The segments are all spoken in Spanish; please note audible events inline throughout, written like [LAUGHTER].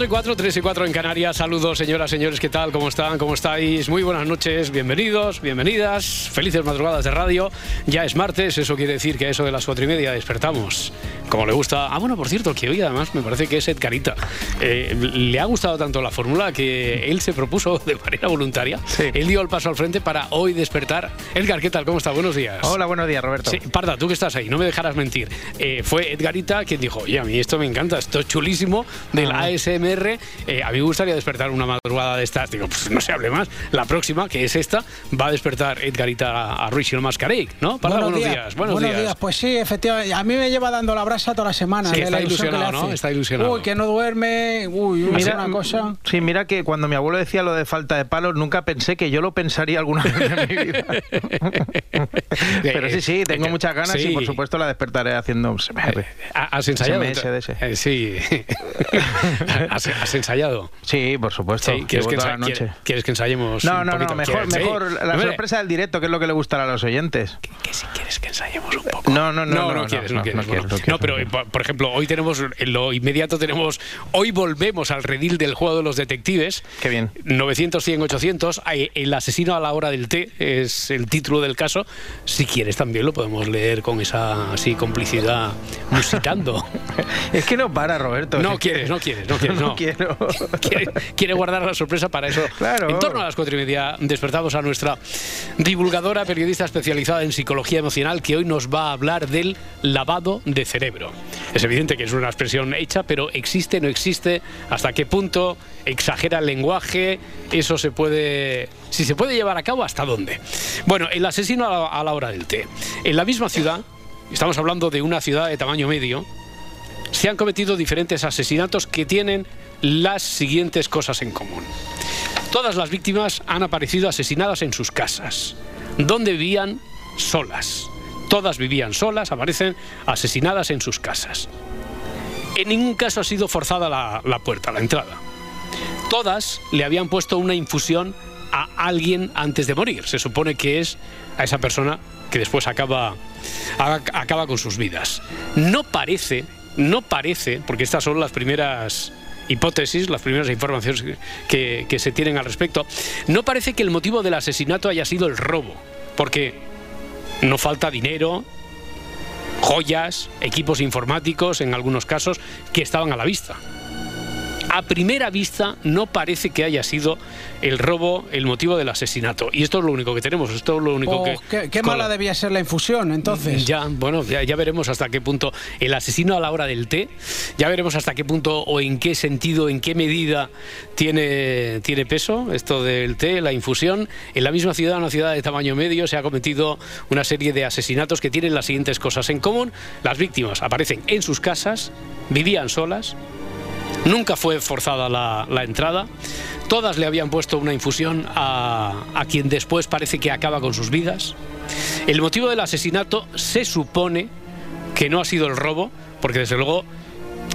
4 y 4, 3 y 4 en Canarias. Saludos, señoras, señores, ¿qué tal? ¿Cómo están? ¿Cómo estáis? Muy buenas noches, bienvenidos, bienvenidas. Felices madrugadas de radio. Ya es martes, eso quiere decir que a eso de las 4 y media despertamos. Como le gusta. Ah, bueno, por cierto, que hoy además me parece que es Edgarita. Eh, le ha gustado tanto la fórmula que él se propuso de manera voluntaria. Él dio el paso al frente para hoy despertar. Edgar, ¿qué tal? ¿Cómo está? Buenos días. Hola, buenos días, Roberto. Sí, Parda, tú que estás ahí, no me dejarás mentir. Eh, fue Edgarita quien dijo, oye, a mí esto me encanta, esto es chulísimo, del Ah. ASMR. Eh, a mí me gustaría despertar una madrugada de estas. Digo, pues no se hable más. La próxima, que es esta, va a despertar Edgarita a Ruiz y el Mascarey, ¿no? Parda, buenos, días. Buenos, días. Pues sí, efectivamente. A mí me lleva dando la brasa toda la semana. Sí, de está la ilusión que le ilusionado, ¿no? Está ilusionado. Uy, que no duerme. Uy, uy, Mira, es una cosa. Sí, mira que cuando mi abuelo decía lo de falta de palos, nunca pensé que yo lo pensaría alguna vez en mi vida. [LAUGHS] Pero sí, sí, tengo Eh, muchas ganas sí. y por supuesto la despertaré haciendo un SMR. ¿Ha- ¿Has ensayado? SMS de ese. Eh, sí. [LAUGHS] ¿Has, has ensayado? Sí, por supuesto. Sí, ¿quieres, que toda ensa- la noche. ¿quieres- ¿Quieres que ensayemos? No, un no, poquito? no, mejor, la Hombre, sorpresa del directo, que es lo que le gustará a los oyentes. que si quieres que ensayemos un poco. No, no, no, no, no, no, quieres, no, no, quieres. no quiero, bueno. no quiero, No, pero eh, por ejemplo, hoy tenemos, en lo inmediato tenemos, hoy volvemos al redil del juego de los detectives. Qué bien. 900, 100, 800. Ay, El asesino a la hora del té es el título del caso. Si quieres también lo podemos leer con esa así complicidad musitando. [LAUGHS] Es que no para, Roberto. No quieres, no quieres, no quieres, [LAUGHS] no. quiero. [LAUGHS] quiere, quiere guardar la sorpresa para eso. Claro. En torno a las cuatro y media despertamos a nuestra divulgadora, periodista especializada en psicología emocional, que hoy nos va a hablar del lavado de cerebro. Es evidente que es una expresión hecha, pero existe, no existe, hasta qué punto exagera el lenguaje, eso se puede, si se puede llevar a cabo, hasta dónde. Bueno, el asesino a la, a la hora del té. En la misma ciudad, estamos hablando de una ciudad de tamaño medio, se han cometido diferentes asesinatos que tienen las siguientes cosas en común. Todas las víctimas han aparecido asesinadas en sus casas, donde vivían solas. Todas vivían solas, aparecen asesinadas en sus casas. En ningún caso ha sido forzada la, la puerta, la entrada. Todas le habían puesto una infusión a alguien antes de morir. Se supone que es a esa persona que después acaba, acaba con sus vidas. No parece, no parece, porque estas son las primeras hipótesis, las primeras informaciones que, que se tienen al respecto, no parece que el motivo del asesinato haya sido el robo, porque no falta dinero, joyas, equipos informáticos, en algunos casos, que estaban a la vista. A primera vista no parece que haya sido el robo el motivo del asesinato. Y esto es lo único que tenemos, esto es lo único Oh, que... qué mala la- debía ser la infusión, entonces. ya, bueno, ya, ya veremos hasta qué punto el asesino a la hora del té, ya veremos hasta qué punto o en qué sentido, en qué medida tiene, tiene peso esto del té, la infusión. En la misma ciudad, una ciudad de tamaño medio, se ha cometido una serie de asesinatos que tienen las siguientes cosas en común. Las víctimas aparecen en sus casas, vivían solas, Nunca fue forzada la, entrada. Todas le habían puesto una infusión a, a quien después parece que acaba con sus vidas. El motivo del asesinato se supone que no ha sido el robo, porque desde luego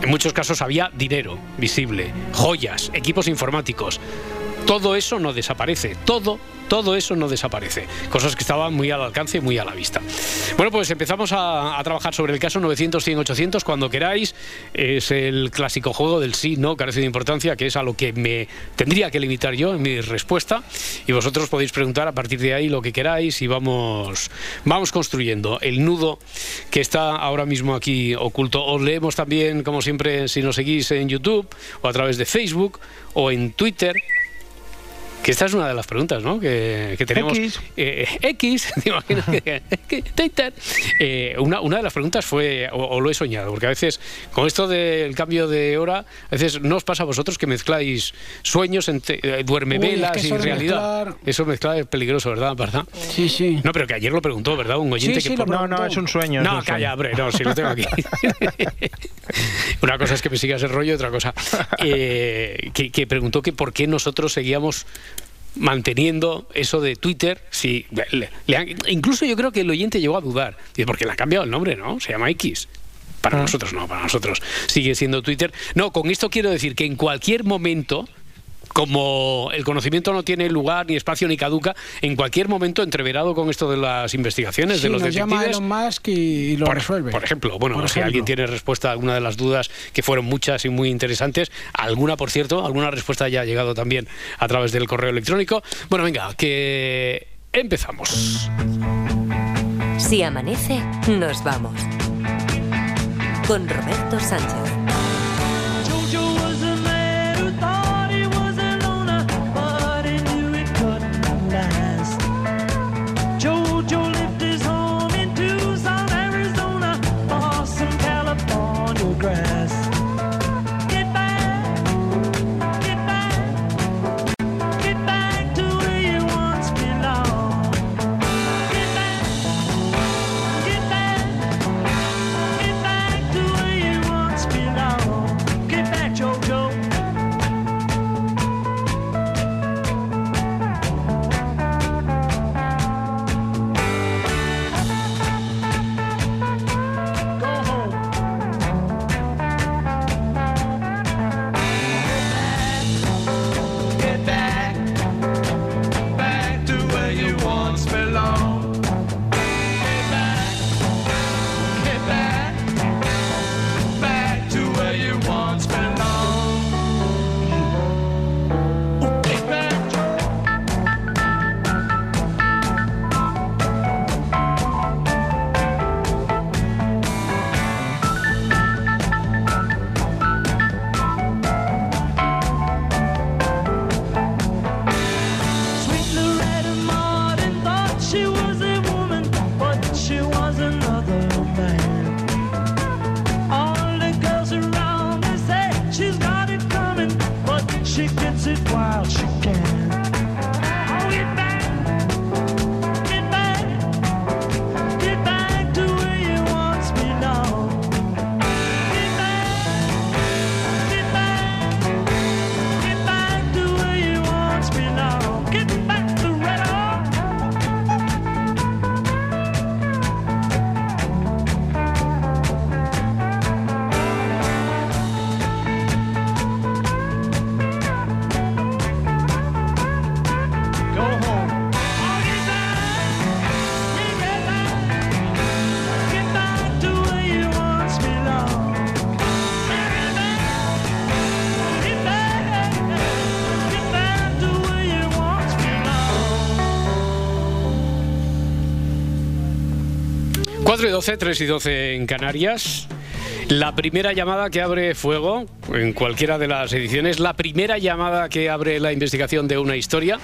en muchos casos había dinero visible, joyas, equipos informáticos. Todo eso no desaparece, todo, todo eso no desaparece. Cosas que estaban muy al alcance y muy a la vista. Bueno, pues empezamos a, trabajar sobre el caso 900, 100, 800, cuando queráis. Es el clásico juego del sí, no, carece de importancia, que es a lo que me tendría que limitar yo en mi respuesta. Y vosotros podéis preguntar a partir de ahí lo que queráis y vamos, vamos construyendo el nudo que está ahora mismo aquí oculto. Os leemos también, como siempre, si nos seguís en YouTube o a través de Facebook o en Twitter Que esta es una de las preguntas, ¿no? Que, tenemos. X. Eh, X, [LAUGHS] te imaginas que, Twitter. Eh, una, una, de las preguntas fue, o, lo he soñado, porque a veces con esto del cambio de hora, a veces no os pasa a vosotros que mezcláis sueños, entre, eh, duerme velas y realidad. Eso mezclar es peligroso, ¿verdad? ¿verdad? Sí, sí. No, pero que ayer lo preguntó, ¿verdad? Un oyente que. no, no, es un sueño. No, calla, hombre, no, si lo tengo aquí. [LAUGHS] una cosa es que me sigas el rollo, otra cosa. que, que preguntó que por qué nosotros seguíamos manteniendo eso de Twitter, si incluso yo creo que el oyente llegó a dudar, porque le ha cambiado el nombre, ¿no? Se llama X. Para ah. nosotros no, para nosotros sigue siendo Twitter. No, con esto quiero decir que en cualquier momento como el conocimiento no tiene lugar, ni espacio, ni caduca, en cualquier momento entreverado con esto de las investigaciones de los nos llama Elon Musk y lo resuelve. Por ejemplo, bueno, si alguien tiene respuesta a alguna de las dudas, que fueron muchas y muy interesantes, alguna, por cierto, alguna respuesta ya ha llegado también a través del correo electrónico. Bueno, venga, que empezamos. Si amanece, nos vamos. Con Roberto Sánchez. Y 12, 3 y 12 en Canarias. La primera llamada que abre fuego en cualquiera de las ediciones, la primera llamada que abre la investigación de una historia,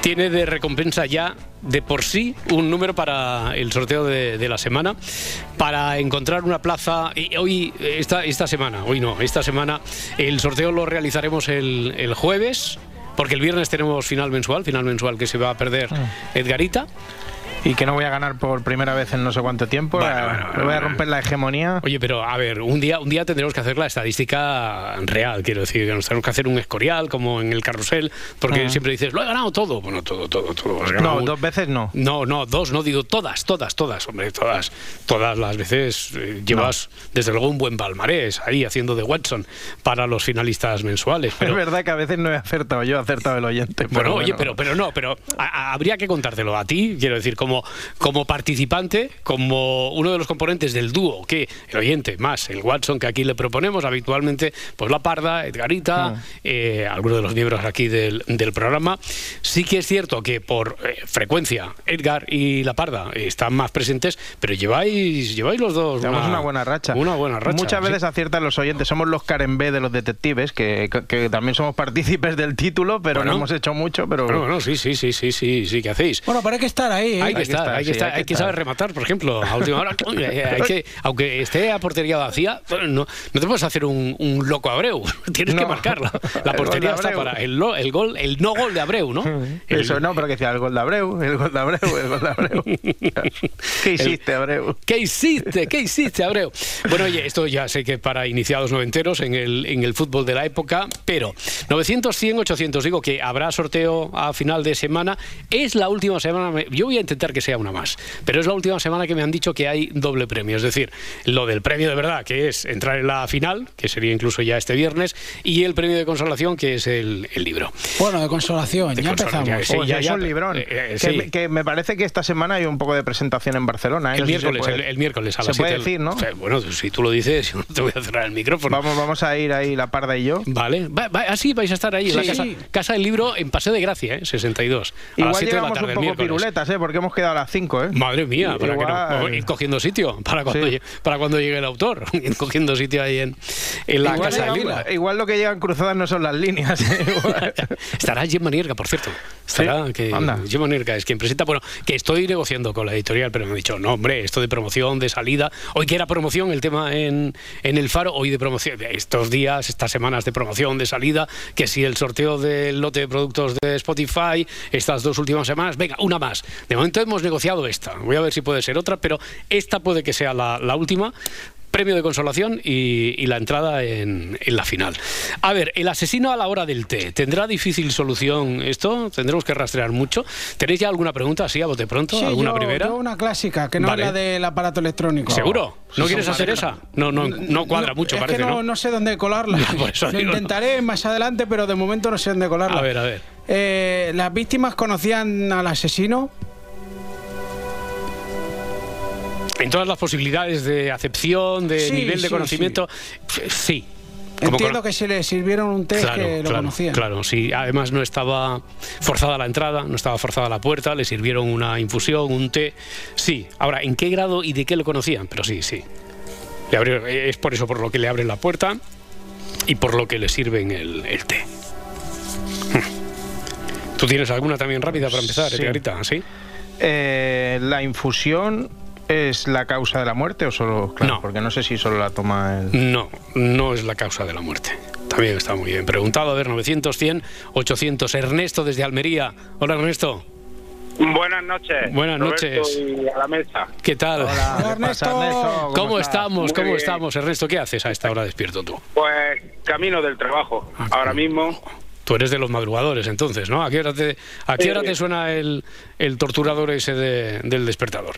tiene de recompensa ya de por sí un número para el sorteo de, la semana, para encontrar una plaza. Y hoy, esta, esta semana, hoy no, esta semana, el sorteo lo realizaremos el, el jueves. Porque el viernes tenemos final mensual, final mensual que se va a perder ah. Edgarita y que no voy a ganar por primera vez en no sé cuánto tiempo. voy a romper la hegemonía. Oye, pero a ver, un día, un día tendremos que hacer la estadística real, quiero decir, que nos tenemos que hacer un escorial como en el carrusel, porque siempre dices, lo he ganado todo. Bueno, todo, todo, todo. No, dos veces no. No, no, dos, no digo todas, todas, todas, hombre, todas. Todas las veces eh, llevas, desde luego, un buen palmarés ahí haciendo de Watson para los finalistas mensuales. Pero... Es verdad que a veces no he acertado yo, he acertado el oyente. Bueno, oye, pero, pero no, pero habría que contártelo a ti, quiero decir, como como, como participante, como uno de los componentes del dúo, que el oyente más el Watson que aquí le proponemos habitualmente, pues La Parda, Edgarita, ah. eh, algunos de los miembros aquí del, del, programa. Sí que es cierto que por eh, frecuencia Edgar y La Parda están más presentes, pero lleváis, lleváis los dos una, una, buena racha. Una buena racha. Muchas veces aciertan los oyentes, somos los Karen B de los detectives, que, que, también somos partícipes del título, pero no hemos hecho mucho, pero... Bueno, sí, sí, sí, sí, sí, sí, ¿qué hacéis? Bueno, pero hay que estar ahí. ¿eh? Hay, que estar, hay que estar, hay que, saber rematar, por ejemplo, a última hora. hay que, aunque esté a portería vacía, no, no te puedes hacer un, un loco Abreu, [LAUGHS] tienes que marcarla. La [LAUGHS] portería está para el, el, gol, el no gol de Abreu, ¿no? [LAUGHS] Eso no, pero que decía el gol de Abreu, el gol de Abreu, el gol de Abreu. ¿Qué hiciste, Abreu? ¿Qué hiciste? ¿Qué hiciste, Abreu? Bueno, oye, esto ya sé que para iniciados noventeros en el, en el fútbol de la época, pero 900, 100, 800, digo que habrá sorteo a final de semana. Es la última semana, yo voy a intentar que sea una más, pero es la última semana que me han dicho que hay doble premio, es decir, lo del premio de verdad, que es entrar en la final, que sería incluso ya este viernes, y el premio de consolación, que es el, libro. Bueno, de consolación, ya empezamos. Ya, es un librón. Eh, eh, que, me parece que esta semana hay un poco de presentación en Barcelona. ¿eh? El, miércoles, el, miércoles a las Se puede decir, ¿no? Bueno, si tú lo dices, yo no te voy a cerrar el micrófono. Vamos, vamos a ir ahí, la parda y yo. Vale, así vais a estar ahí, en la casa, casa, del libro, en Paseo de Gracia, ¿eh? 62. Igual llegamos un poco piruletas, ¿eh? Porque hemos quedado a las 5, ¿eh? Madre mía, para que no, ir cogiendo sitio para cuando, llegue, para cuando llegue el autor, [LAUGHS] ir cogiendo sitio ahí en, en la casa del libro. Igual lo que llegan cruzadas no son las líneas. ¿eh? [LAUGHS] Estará Jim Manierga, por cierto. Estará que Jim Manierga es quien presenta. Bueno, que estoy negociando con la editorial, pero me han dicho, no, hombre, esto de promoción, de salida. Hoy que era promoción el tema en, en el Faro, hoy de promoción. Estos días, estas semanas de promoción, de salida, que si el sorteo del lote de productos de Spotify, estas dos últimas semanas, venga, una más. De momento hemos negociado esta. Voy a ver si puede ser otra, pero esta puede que sea la, la última premio de consolación y, la entrada en, la final. A ver, el asesino a la hora del té, ¿tendrá difícil solución esto? ¿Tendremos que rastrear mucho? ¿Tenéis ya alguna pregunta así a bote pronto? Sí, ¿Alguna yo, primera? una clásica, que no es la del aparato electrónico. ¿Seguro? ¿No quieres hacer esa? No, no, no cuadra mucho, es parece, que no, ¿no? sé dónde colarla. [LAUGHS] Lo intentaré más adelante, pero de momento no sé dónde colarla. A ver, a ver. Eh, ¿Las víctimas conocían al asesino? En todas las posibilidades de acepción, de nivel de conocimiento, sí. Entiendo que se le sirvieron un test que lo conocían. Claro, sí. Además no estaba forzada la entrada, no estaba forzada la puerta, le sirvieron una infusión, un té. Sí. Ahora, ¿en qué grado y de qué lo conocían? Pero sí, sí. Le es por eso por lo que le abren la puerta y por lo que le sirven el, té. ¿Tú tienes alguna también rápida para empezar, sí. ¿Sí? Eh, la infusión es la causa de la muerte o solo.? Claro, no. Porque no sé si solo la toma el. No, no es la causa de la muerte. También está muy bien preguntado. A ver, 900, 100, 800. Ernesto desde Almería. Hola, Ernesto. Buenas noches. Buenas noches. a la mesa. ¿Qué tal? Hola, Ernesto. ¿Cómo, estamos? ¿Cómo estamos, Ernesto? ¿Qué haces a esta hora despierto tú? Pues camino del trabajo. Ah, Ahora mismo Tú eres de los madrugadores, entonces, ¿no? ¿A qué hora te, a qué hora te suena el, el torturador ese del despertador?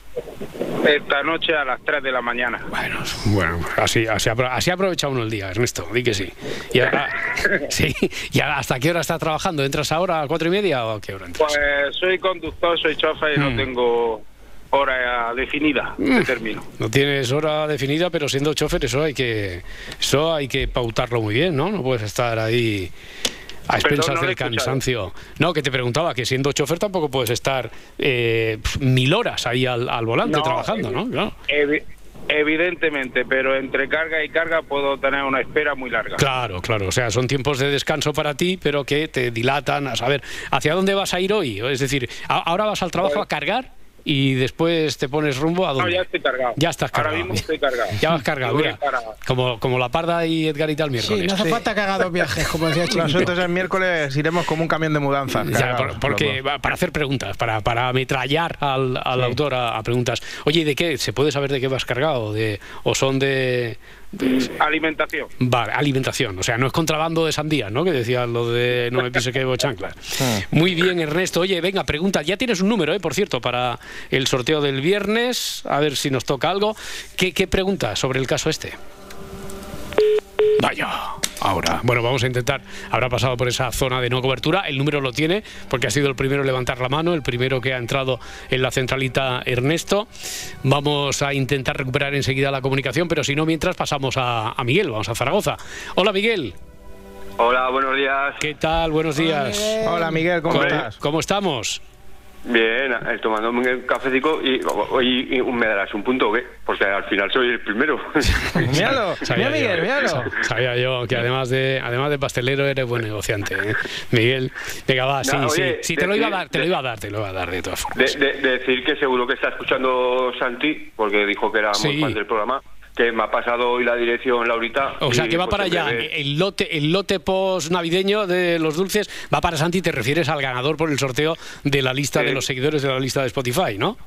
Esta noche a las 3 de la mañana. Bueno, bueno así, así, así aprovecha uno el día, Ernesto, di que sí. ¿Y, [LAUGHS] sí. ¿Y hasta qué hora estás trabajando? ¿Entras ahora a cuatro y media o a qué hora entras? Pues soy conductor, soy chofer y no mm. tengo hora definida de mm. término. No tienes hora definida, pero siendo chofer eso hay que eso hay que pautarlo muy bien, ¿no? No puedes estar ahí a expensas del cansancio. No, que te preguntaba que siendo chofer tampoco puedes estar eh, mil horas ahí al, volante trabajando, ¿no? evidentemente, pero entre carga y carga puedo tener una espera muy larga. Claro, claro. O sea, son tiempos de descanso para ti, pero que te dilatan a saber hacia dónde vas a ir hoy. Es decir, ahora vas al trabajo a cargar y después te pones rumbo a donde. No, ya estoy cargado. Ya estás cargado. Ahora mismo estoy cargado. Ya vas cargado, mira. Como, como la Parda y Edgarita el miércoles. Sí, no hace falta que haga dos viajes, como decía Chico. Nosotros el miércoles iremos como un camión de mudanza. porque para hacer preguntas, para, para ametrallar al, al autor a, preguntas. Oye, ¿y de qué? ¿Se puede saber de qué vas cargado? De, ¿O son de, Alimentación. Vale, alimentación. O sea, no es contrabando de sandía, ¿no? Que decía lo de no me pise que llevo chanclas. Ah. Muy bien, Ernesto. Oye, venga, pregunta. Ya tienes un número, ¿eh? Por cierto, para el sorteo del viernes. A ver si nos toca algo. ¿Qué, qué pregunta sobre el caso este? Vaya, ahora. Bueno, vamos a intentar. Habrá pasado por esa zona de no cobertura. El número lo tiene porque ha sido el primero en levantar la mano, el primero que ha entrado en la centralita Ernesto. Vamos a intentar recuperar enseguida la comunicación, pero si no, mientras pasamos a, Miguel. Vamos a Zaragoza. Hola, Miguel. Hola, buenos días. ¿Qué tal? Buenos días. Hola, Miguel, ¿cómo, estás? ¿Cómo estamos? Bien, eh, tomándome un cafecito y, y, me darás un punto, ¿qué? Porque al final soy el primero. [LAUGHS] míralo, mira Miguel, míralo. Sabía yo que además de además de pastelero eres buen negociante, ¿eh? Miguel. Venga, va, sí, sí. Sí, te lo iba a dar, te lo iba a dar, te lo iba a dar de todas formas. De, decir que seguro que está escuchando Santi, porque dijo que era muy fan del programa que me ha pasado hoy la dirección Laurita. O sea, que va para allá. El lote, el lote post navideño de los dulces va para Santi. Te refieres al ganador por el sorteo de la lista de los seguidores de la lista de Spotify, ¿no?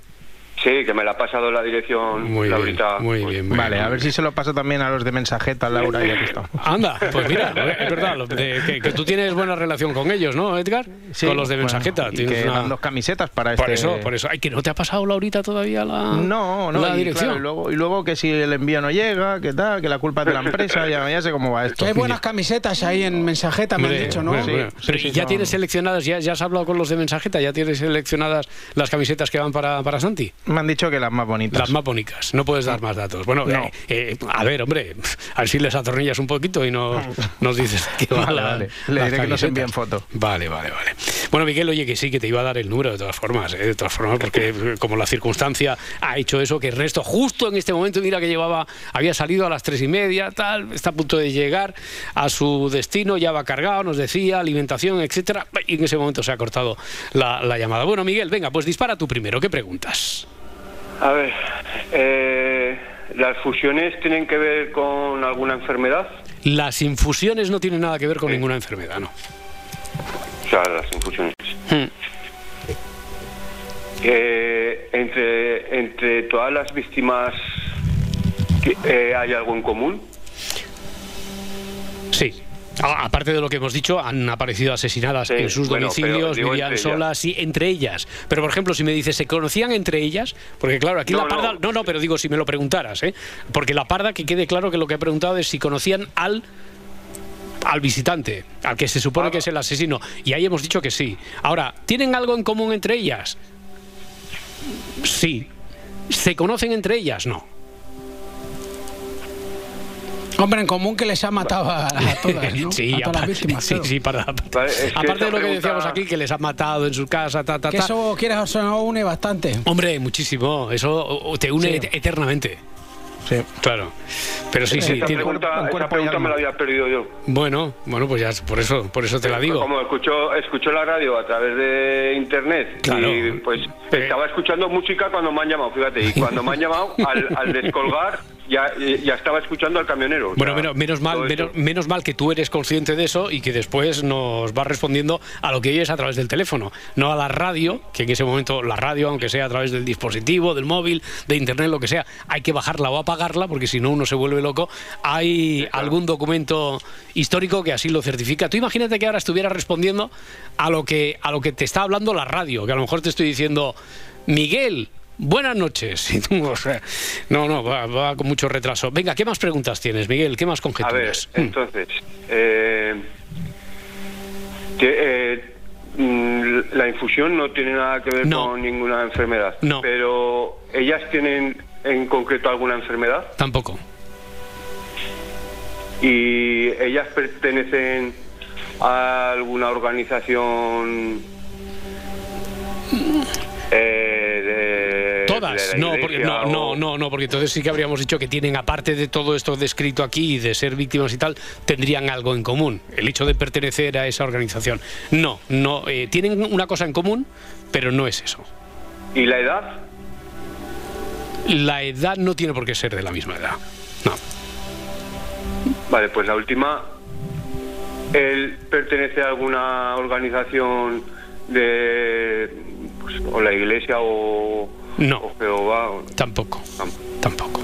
Sí, que me la ha pasado la dirección muy Laurita. muy bien, muy Vale, a ver si se lo paso también a los de Mensajeta, Laura, y aquí [LAUGHS] Anda, pues mira, es verdad, que, tú tienes buena relación con ellos, ¿no, Edgar? Sí, con los de Mensajeta. tienes que dos camisetas para por este... eso, por eso. Ay, que no te ha pasado Laurita todavía la, no, no, la dirección. y, luego, y luego que si el envío no llega, que tal, que la culpa es de la empresa, ya, ya sé cómo va esto. Que hay buenas camisetas ahí en Mensajeta, me han dicho, ¿no? sí, pero ya tienes seleccionadas, ya, ya has hablado con los de Mensajeta, ya tienes seleccionadas las camisetas que van para, para Santi. Me han dicho que las más las más bonitas. No puedes dar más datos. Bueno, eh, eh, a ver, hombre, a ver si les atornillas un poquito y no, [LAUGHS] nos dices que vale, vale. Le diré que nos envíen foto. Vale, vale, vale. Bueno, Miguel, oye, que sí, que te iba a dar el número de todas formas, ¿eh? de todas formas, porque como la circunstancia ha hecho eso, que el resto, justo en este momento, mira que llevaba, había salido a las tres y media, tal, está a punto de llegar a su destino, ya va cargado, nos decía, alimentación, etcétera, y en ese momento se ha cortado la, la llamada. Bueno, Miguel, venga, pues dispara tú primero, ¿qué preguntas? A ver, eh, ¿las fusiones tienen que ver con alguna enfermedad? Las infusiones no tienen nada que ver con ninguna enfermedad, ¿no? O sea, las infusiones. Hmm. entre, entre todas las víctimas eh, hay algo en común. Sí. Ah, aparte de lo que hemos dicho, han aparecido asesinadas en sus domicilios, vivían solas, sí, entre ellas. Pero, por ejemplo, si me dices, ¿se conocían entre ellas? Porque, claro, aquí la parda... No. no, pero digo, si me lo preguntaras, ¿eh? Porque la parda, que quede claro que lo que he preguntado es si conocían al al visitante, al que se supone que es el asesino. Y ahí hemos dicho que sí. Ahora, ¿tienen algo en común entre ellas? Sí. ¿Se conocen entre ellas? No. Hombre, en común que les ha matado a, todas, [LAUGHS] ¿no? sí, a todas las víctimas. Sí, sí, para, aparte de lo que decíamos aquí, que les ha matado en su casa, ta, ta, que eso, quieres o une bastante. Hombre, muchísimo. Eso te une eternamente. Sí. Claro. Pero sí, sí. Tiene... Pregunta, esa pregunta me la había perdido yo. Bueno, bueno, pues ya por eso, por eso te la digo. Como escucho, escucho la radio a través de internet claro. y pues eh. estaba escuchando música cuando me han llamado, fíjate, y cuando me han llamado al, al descolgar ya, ya estaba escuchando al camionero. Bueno, menos, mal, menos, mal que tú eres consciente de eso y que después nos vas respondiendo a lo que oyes a través del teléfono, no a la radio, que en ese momento la radio, aunque sea a través del dispositivo, del móvil, de internet, lo que sea, hay que bajarla o apagarla porque si no uno se vuelve loco. Hay algún documento histórico que así lo certifica. Tú imagínate que ahora estuviera respondiendo a lo que a lo que te está hablando la radio, que a lo mejor te estoy diciendo Miguel, Buenas noches. [LAUGHS] no, no, va, con mucho retraso. Venga, ¿qué más preguntas tienes, Miguel? ¿Qué más conjeturas? A ver, mm. entonces, eh, eh, mm, la infusión no tiene nada que ver con ninguna enfermedad. No. Pero ellas tienen en concreto alguna enfermedad. Tampoco. ¿Y ellas pertenecen a alguna organización? Eh, Todas, no, porque, no, no, no, no, porque entonces sí que habríamos dicho que tienen, aparte de todo esto descrito aquí y de ser víctimas y tal, tendrían algo en común, el hecho de pertenecer a esa organización. No, no, eh, tienen una cosa en común, pero no es eso. ¿Y la edad? La edad no tiene por qué ser de la misma edad, no. Vale, pues la última, ¿él pertenece a alguna organización de pues, o la iglesia o, no, Jehová. Tampoco, tampoco.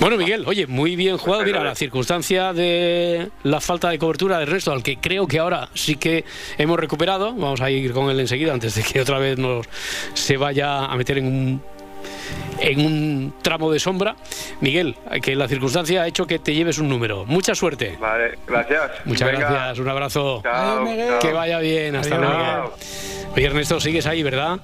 Bueno, Miguel, oye, muy bien jugado. Mira, la circunstancia de la falta de cobertura del resto, al que creo que ahora sí que hemos recuperado. Vamos a ir con él enseguida antes de que otra vez nos se vaya a meter en un en un tramo de sombra. Miguel, que la circunstancia ha hecho que te lleves un número. Mucha suerte. Vale, gracias. Muchas gracias, un abrazo. Chao. Que vaya bien, hasta luego. Oye, Ernesto, sigues ahí, ¿verdad?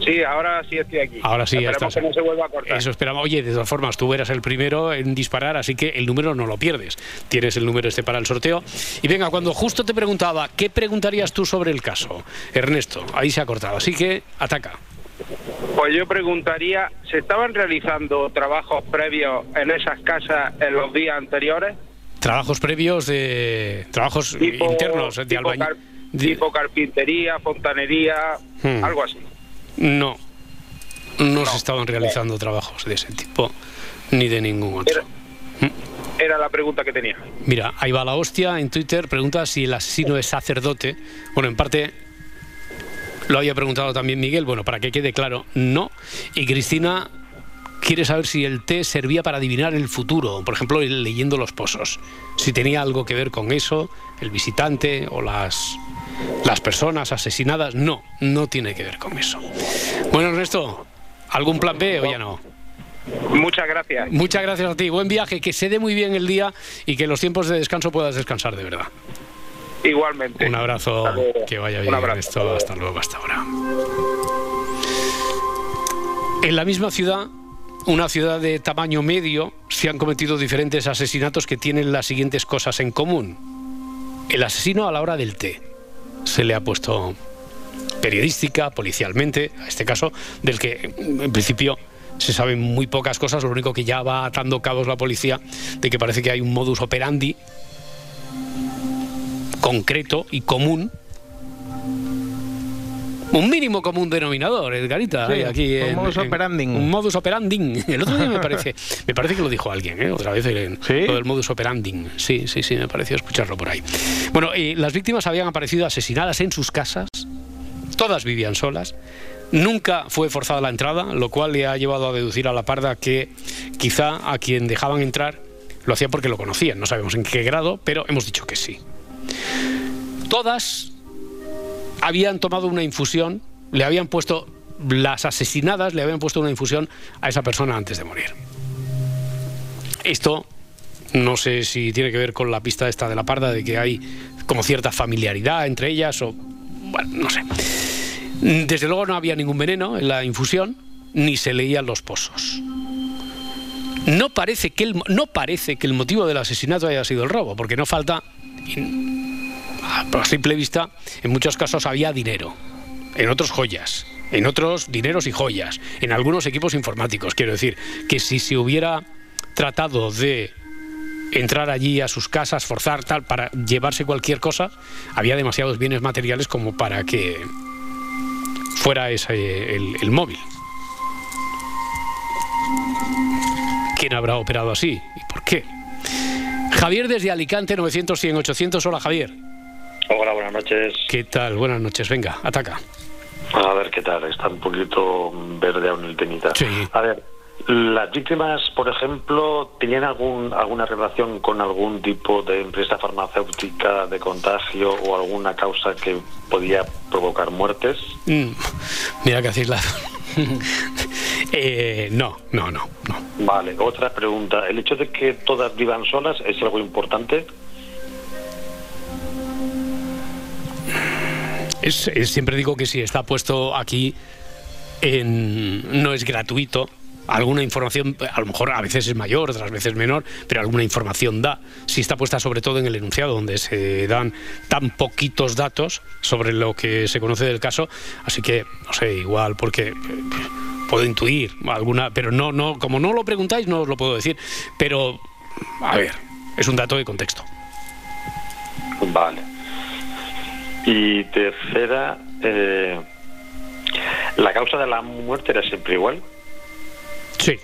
Sí, ahora sí estoy aquí. Ahora sí, Esperemos estás. que no se vuelva a cortar. Eso esperamos. Oye, de todas formas, tú eras el primero en disparar, así que el número no lo pierdes. Tienes el número este para el sorteo. Y venga, cuando justo te preguntaba, ¿qué preguntarías tú sobre el caso? Ernesto, ahí se ha cortado. Así que ataca. Pues yo preguntaría, ¿se estaban realizando trabajos previos en esas casas en los días anteriores? Trabajos previos de. Trabajos Tipo- internos de tipo albañil. car- Tipo carpintería, fontanería, Hmm. algo así. No. No, se estaban realizando trabajos de ese tipo, ni de ningún otro. Era la pregunta que tenía. Mira, ahí va la hostia en Twitter, pregunta si el asesino es sacerdote. Bueno, en parte lo había preguntado también Miguel, bueno, para que quede claro, no. Y Cristina quiere saber si el té servía para adivinar el futuro, por ejemplo, leyendo los pozos. Si tenía algo que ver con eso, el visitante o las, las personas asesinadas. No, no tiene que ver con eso. Bueno, Ernesto, ¿algún plan B o ya no? Muchas gracias. Muchas gracias a ti. Buen viaje, que se dé muy bien el día y que en los tiempos de descanso puedas descansar de verdad. Igualmente. Un abrazo, que vaya Un bien abrazo. esto. Hasta luego, hasta ahora. En la misma ciudad, una ciudad de tamaño medio, se han cometido diferentes asesinatos que tienen las siguientes cosas en común. El asesino a la hora del té. Se le ha puesto periodística, policialmente, a este caso, del que en principio se saben muy pocas cosas, lo único que ya va atando cabos la policía, de que parece que hay un modus operandi concreto y común. Un mínimo común denominador, Edgarita. Sí, aquí un en- modus operandi. Un modus operandi. El otro día me parece, me parece que lo dijo alguien, ¿eh? otra vez, en, ¿Sí? lo del modus operandi. Sí, sí, sí, me pareció escucharlo por ahí. Bueno, las víctimas habían aparecido asesinadas en sus casas, todas vivían solas. Nunca fue forzada la entrada, lo cual le ha llevado a deducir a la parda que quizá a quien dejaban entrar lo hacía porque lo conocían. No sabemos en qué grado, pero hemos dicho que sí. Todas habían tomado una infusión, le habían puesto, las asesinadas le habían puesto una infusión a esa persona antes de morir. Esto no sé si tiene que ver con la pista esta de la parda, de que hay como cierta familiaridad entre ellas o... Bueno, no sé. Desde luego no había ningún veneno en la infusión, ni se leían los pozos. No parece que el, no parece que el motivo del asesinato haya sido el robo, porque no falta, a simple vista, en muchos casos había dinero, en otros joyas, en otros dineros y joyas, en algunos equipos informáticos. Quiero decir que si se hubiera tratado de entrar allí a sus casas, forzar tal, para llevarse cualquier cosa, había demasiados bienes materiales como para que fuera ese el, el móvil. ¿Quién habrá operado así y por qué? Javier desde Alicante, 900, 100, 800. Hola Javier. Hola, buenas noches. ¿Qué tal? Buenas noches. Venga, ataca. A ver qué tal, está un poquito verde aún el temita. Sí. A ver, las víctimas, por ejemplo, ¿tenían algún, alguna relación con algún tipo de empresa farmacéutica de contagio o alguna causa que podía provocar muertes? Mm, mira que hacéis la... Eh, no, no, no, no. Vale, otra pregunta. ¿El hecho de que todas vivan solas es algo importante? Es, siempre digo que si está puesto aquí en, no es gratuito. Alguna información, a lo mejor a veces es mayor, otras veces menor, pero alguna información da. Si está puesta sobre todo en el enunciado, donde se dan tan poquitos datos sobre lo que se conoce del caso, así que no sé, igual, porque eh, puedo intuir alguna, pero no, no, como no lo preguntáis, no os lo puedo decir. Pero, a ver, es un dato de contexto. Vale. Y tercera, eh, ¿la causa de la muerte era siempre igual? Sí.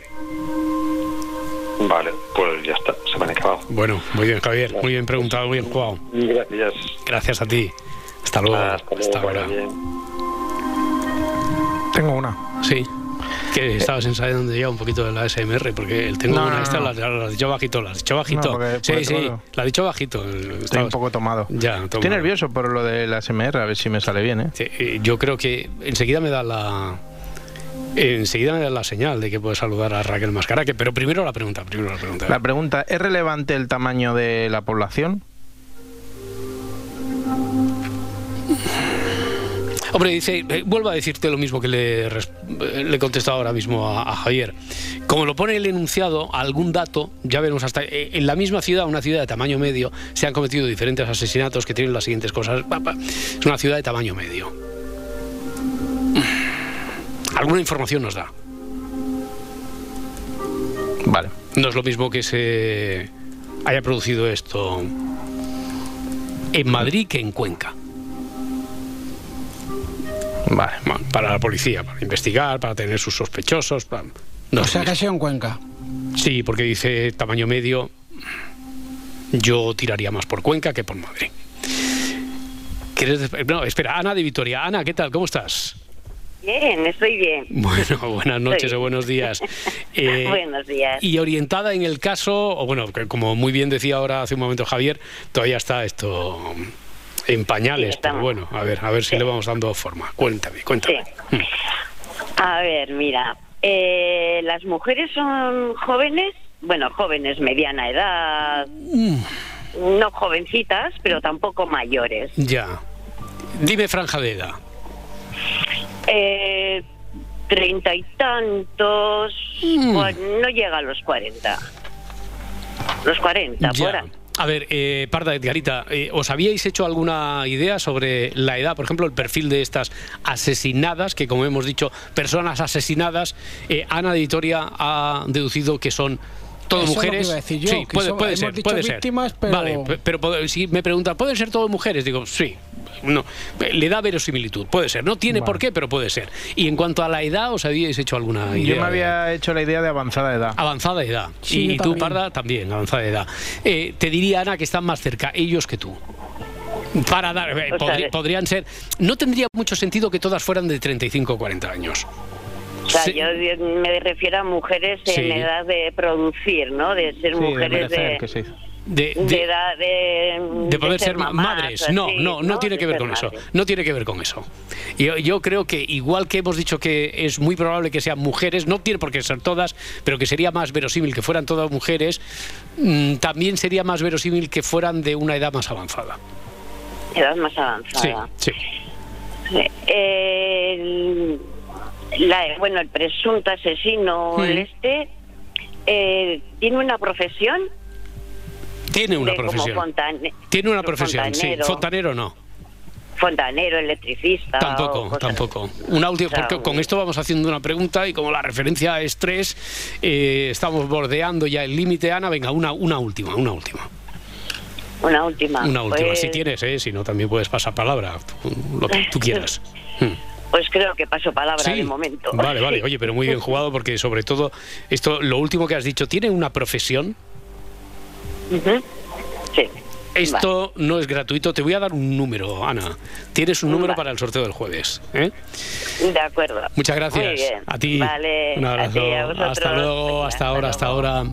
Vale, pues ya está, se me han acabado. Bueno, muy bien, Javier, muy bien preguntado, muy bien jugado. Gracias. Gracias a ti. Hasta luego. Hasta luego, Hasta vaya ahora. bien. Tengo una. Sí. Que estabas ensayando ya un poquito de la SMR, porque el tengo No, una no, esta, no. la, la has dicho bajito, la has dicho bajito. Porque- sí, porque sí, claro. la has dicho bajito. Estoy Estabas- un poco tomado. Ya, toma. Estoy nervioso por lo de la SMR, a ver si me sale bien, ¿eh? Sí, eh, yo creo que enseguida me da la, Enseguida me da la señal de que puedes saludar a Raquel Mascaraque, pero primero la pregunta, primero la pregunta. La pregunta, ¿es relevante el tamaño de la población? Hombre, dice, eh, vuelvo a decirte lo mismo que le, le he contestado ahora mismo a, Javier. Como lo pone el enunciado, algún dato, ya veremos hasta. Eh, en la misma ciudad, una ciudad de tamaño medio, se han cometido diferentes asesinatos que tienen las siguientes cosas. Es una ciudad de tamaño medio. Alguna información nos da. Vale. No es lo mismo que se haya producido esto en Madrid que en Cuenca. Vale, para la policía, para investigar, para tener sus sospechosos. No o sea que en Cuenca. Sí, porque dice tamaño medio. Yo tiraría más por Cuenca que por Madrid. No, espera, Ana de Vitoria. Ana, ¿qué tal? ¿Cómo estás? Bien, estoy bien. [LAUGHS] Bueno, buenas noches o buenos días. [LAUGHS] Eh, buenos días. Y orientada en el caso, o bueno, como muy bien decía ahora hace un momento Javier, todavía está esto en pañales, pero bueno, a ver, a ver si le vamos dando forma. Cuéntame, cuéntame. Mm. A ver, mira, eh, las mujeres son jóvenes, bueno, jóvenes mediana edad, mm. no jovencitas, pero tampoco mayores. Ya. Dime franja de edad. Eh, treinta y tantos, mm. no llega a los cuarenta. Los cuarenta, por ahí. A ver, eh, Parda Edgarita, eh, ¿os habíais hecho alguna idea sobre la edad, por ejemplo, el perfil de estas asesinadas, que como hemos dicho, personas asesinadas? Eh, Ana de Vitoria ha deducido que son todas mujeres. sí, puede, puede ser, puede ser. Vale, pero si me preguntan, ¿pueden ser todas mujeres? Digo, sí, no, le da verosimilitud, puede ser. No tiene por qué, pero puede ser. Y en cuanto a la edad, ¿os habíais hecho alguna idea? Yo me había hecho la idea de avanzada edad. Avanzada edad. y, tú, Parda, también, avanzada edad. Eh, te diría, Ana, que están más cerca ellos que tú. Para dar, eh, podrían ser. No tendría mucho sentido que todas fueran de 35 o 40 años. O sea, yo me refiero a mujeres en edad de producir, ¿no? De ser mujeres de de, de, poder ser, madres. no, no, no, tiene que ver con eso. No tiene que ver con eso. Yo, yo creo que igual que hemos dicho que es muy probable que sean mujeres, no tiene por qué ser todas, pero que sería más verosímil que fueran todas mujeres, mm, también sería más verosímil que fueran de una edad más avanzada. Edad más avanzada. Sí, bueno, el presunto asesino, este, eh, ¿tiene una profesión? Tiene una profesión. Tiene una profesión, sí. Fontanero no. Fontanero, electricista. Tampoco, tampoco. Una última, porque con esto vamos haciendo una pregunta y como la referencia es tres, eh, estamos bordeando ya el límite, Ana. Venga, una, una última, una última. Una última. Una última, si pues tienes, ¿eh? si no también puedes pasar palabra, lo que tú quieras. [LAUGHS] Hmm. Pues creo que paso palabra de momento. Vale, vale, [LAUGHS] oye, pero muy bien jugado porque sobre todo esto, lo último que has dicho, ¿tiene una profesión? Sí. Esto no es gratuito. Te voy a dar un número, Ana. Tienes un número para el sorteo del jueves. ¿eh? De acuerdo. Muchas gracias. A ti. un abrazo. hasta luego, hasta ahora, hasta ahora.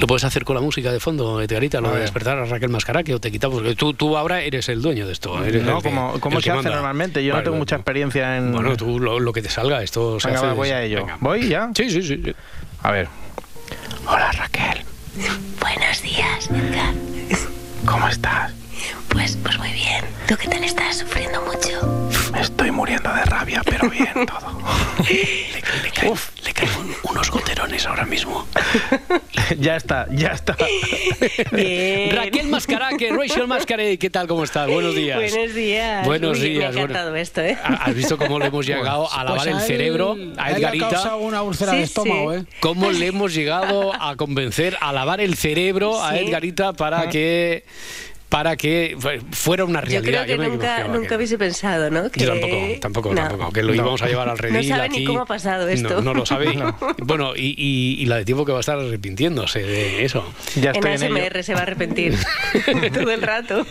Lo puedes hacer con la música de fondo, Edgarita, lo de despertar a Raquel Mascaraque o te quitamos. Porque tú, tú ahora eres el dueño de esto. Eres no, como, se hace normalmente. Yo no tengo mucha experiencia en. Bueno, tú lo, que te salga, esto se hace. voy a ello. ¿Voy ya? Sí, sí, sí, A ver. Hola, Raquel. Buenos días, Edgar. ¿Cómo estás? Pues, pues muy bien. ¿Tú qué tal estás? ¿Sufriendo mucho? Estoy muriendo de rabia, pero bien [LAUGHS] todo. le, caen, unos goterones ahora mismo. [LAUGHS] ya está, ya está. [LAUGHS] Bien. Raquel Mascaraque, Rachel Mascaraque, ¿qué tal? ¿Cómo estás? Buenos días. Buenos días. Buenos días. Me ha encantado esto, ¿eh? ¿Has visto cómo le hemos llegado a lavar el cerebro a Edgarita? Le ha una úlcera de estómago, ¿eh? ¿Cómo le hemos llegado a convencer a lavar el cerebro a Edgarita para que para que fuera una realidad. Yo creo que nunca, nunca hubiese pensado, ¿no? Yo tampoco, tampoco, tampoco, que lo íbamos a llevar al [LAUGHS] redil No sabe ni cómo ha pasado esto. No, lo sabe. [LAUGHS] Bueno, y, y, la de tiempo que va a estar arrepintiéndose de eso. Ya en ASMR se va a arrepentir [LAUGHS] todo el rato.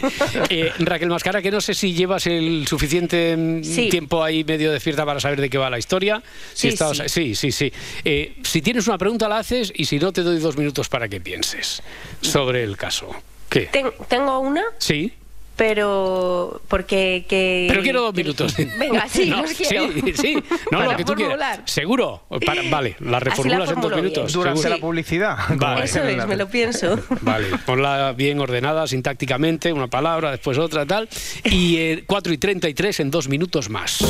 Eh, Raquel Mascara, que no sé si llevas el suficiente mm, tiempo ahí medio despierta para saber de qué va la historia. Si sí, sí. sí, sí, eh, si tienes una pregunta la haces y si no te doy dos minutos para que pienses sobre el caso. ¿Tengo una? Sí. pero porque que pero quiero dos minutos. [LAUGHS] Venga [LAUGHS] sí los quiero. sí sí. No lo que tú quieras. seguro vale la reformulas en dos minutos durante la publicidad. [LAUGHS] Vale. eso es me lo pienso. Vale ponla bien ordenada sintácticamente una palabra después otra tal. Y eh, 4 y 33 en dos minutos más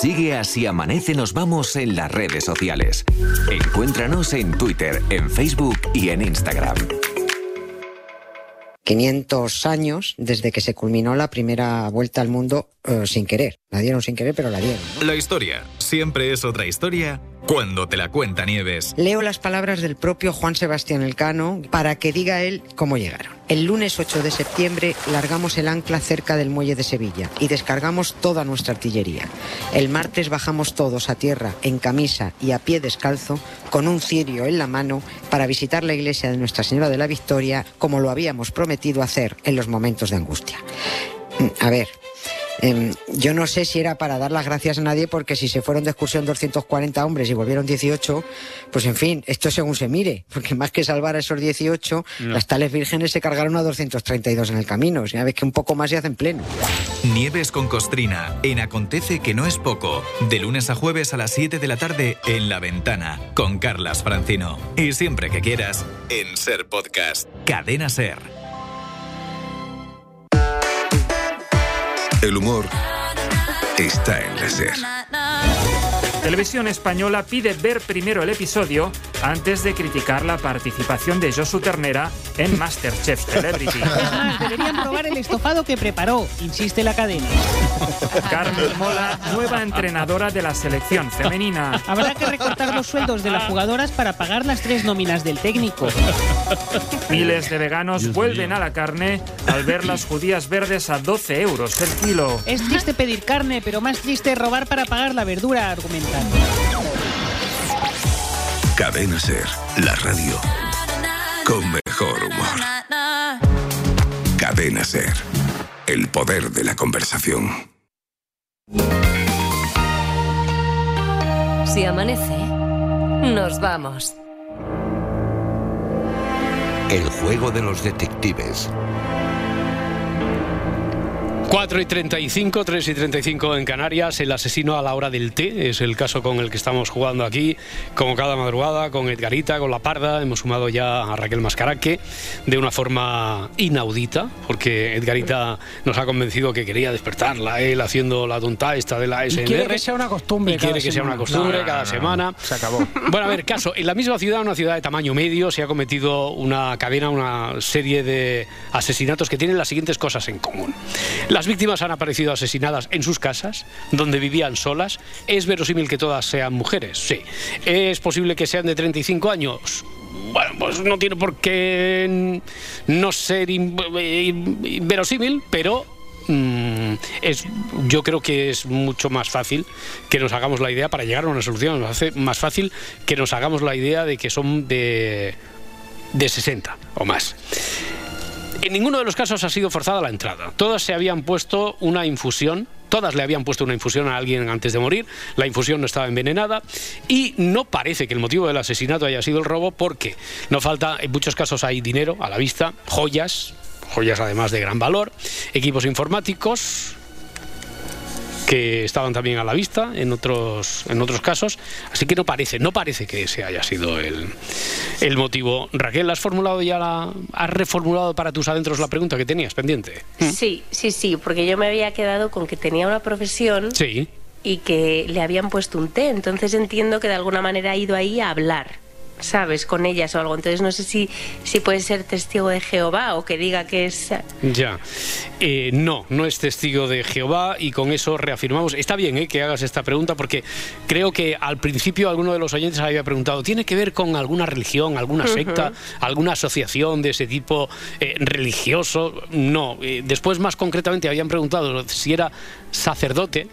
Sigue así amanece nos vamos en las redes sociales. Encuéntranos en Twitter, en Facebook y en Instagram. 500 años desde que se culminó la primera vuelta al mundo eh, sin querer. La dieron sin querer, pero la dieron. La historia siempre es otra historia cuando te la cuenta Nieves. Leo las palabras del propio Juan Sebastián Elcano para que diga él cómo llegaron. El lunes 8 de septiembre largamos el ancla cerca del muelle de Sevilla y descargamos toda nuestra artillería. El martes bajamos todos a tierra en camisa y a pie descalzo con un cirio en la mano para visitar la iglesia de Nuestra Señora de la Victoria como lo habíamos prometido hacer en los momentos de angustia. Mm, a ver, Em, yo no sé si era para dar las gracias a nadie, porque si se fueron de excursión 240 hombres y volvieron 18, pues en fin, esto según se mire, [LAUGHS] porque más que salvar a esos 18, las tales vírgenes se cargaron a 232 en el camino. O sea, ves que un poco más se hacen pleno. Nieves con Costrina, en Acontece que no es poco, de lunes a jueves a las 7 de la tarde en La Ventana, con Carlas Francino. Y siempre que quieras, en Ser Podcast, Cadena Ser. El humor está en la SER. Televisión Española pide ver primero el episodio antes de criticar la participación de Josu Ternera en Masterchef Celebrity. [LAUGHS] deberían probar el estofado que preparó, insiste la cadena. Carmen Mola, nueva entrenadora de la selección femenina. Habrá que recortar los sueldos de las jugadoras para pagar las tres nóminas del técnico. Miles de veganos vuelven a la carne al ver las judías verdes a 12 euros el kilo. Es triste pedir carne, pero más triste robar para pagar la verdura, argumentan. Cadena Ser, la radio con mejor humor. Cadena Ser, el poder de la conversación. Si amanece, nos vamos. El juego de los detectives 4 y 35, 3 y 35 en Canarias, el asesino a la hora del té, es el caso con el que estamos jugando aquí, como cada madrugada, con Edgarita, con La Parda, hemos sumado ya a Raquel Mascaraque de una forma inaudita, porque Edgarita nos ha convencido que quería despertarla, él haciendo la tonta esta de la SNR. Y quiere que sea una costumbre. Y quiere que sea una costumbre cada semana. Se acabó. [LAUGHS] Bueno, a ver, caso, en la misma ciudad, una ciudad de tamaño medio, se ha cometido una cadena, una serie de asesinatos que tienen las siguientes cosas en común. Las víctimas han aparecido asesinadas en sus casas, donde vivían solas. ¿Es verosímil que todas sean mujeres? Sí. ¿Es posible que sean de 35 años? Bueno, pues no tiene por qué no ser verosímil, pero mm, es, yo creo que es mucho más fácil que nos hagamos la idea para llegar a una solución. Nos hace más fácil que nos hagamos la idea de que son de, de 60 o más. En ninguno de los casos ha sido forzada la entrada. Todas se habían puesto una infusión todas le habían puesto una infusión a alguien antes de morir, la infusión no estaba envenenada y no parece que el motivo del asesinato haya sido el robo porque no falta, en muchos casos hay dinero a la vista, joyas, joyas además de gran valor, equipos informáticos, que estaban también a la vista en otros, en otros casos. Así que no parece, no parece que ese haya sido el, el motivo. Raquel, ¿has formulado ya la, has reformulado para tus adentros la pregunta que tenías pendiente? Sí, sí, sí, porque yo me había quedado con que tenía una profesión. Sí. Y que le habían puesto un té, entonces entiendo que de alguna manera ha ido ahí a hablar. ¿Sabes? Con ellas o algo. Entonces no sé si, si puede ser testigo de Jehová o que diga que es... Ya. Eh, no, no es testigo de Jehová y con eso reafirmamos. Está bien eh, que hagas esta pregunta porque creo que al principio alguno de los oyentes había preguntado, ¿tiene que ver con alguna religión, alguna secta, alguna asociación de ese tipo eh, religioso? No. después más concretamente habían preguntado si era sacerdote.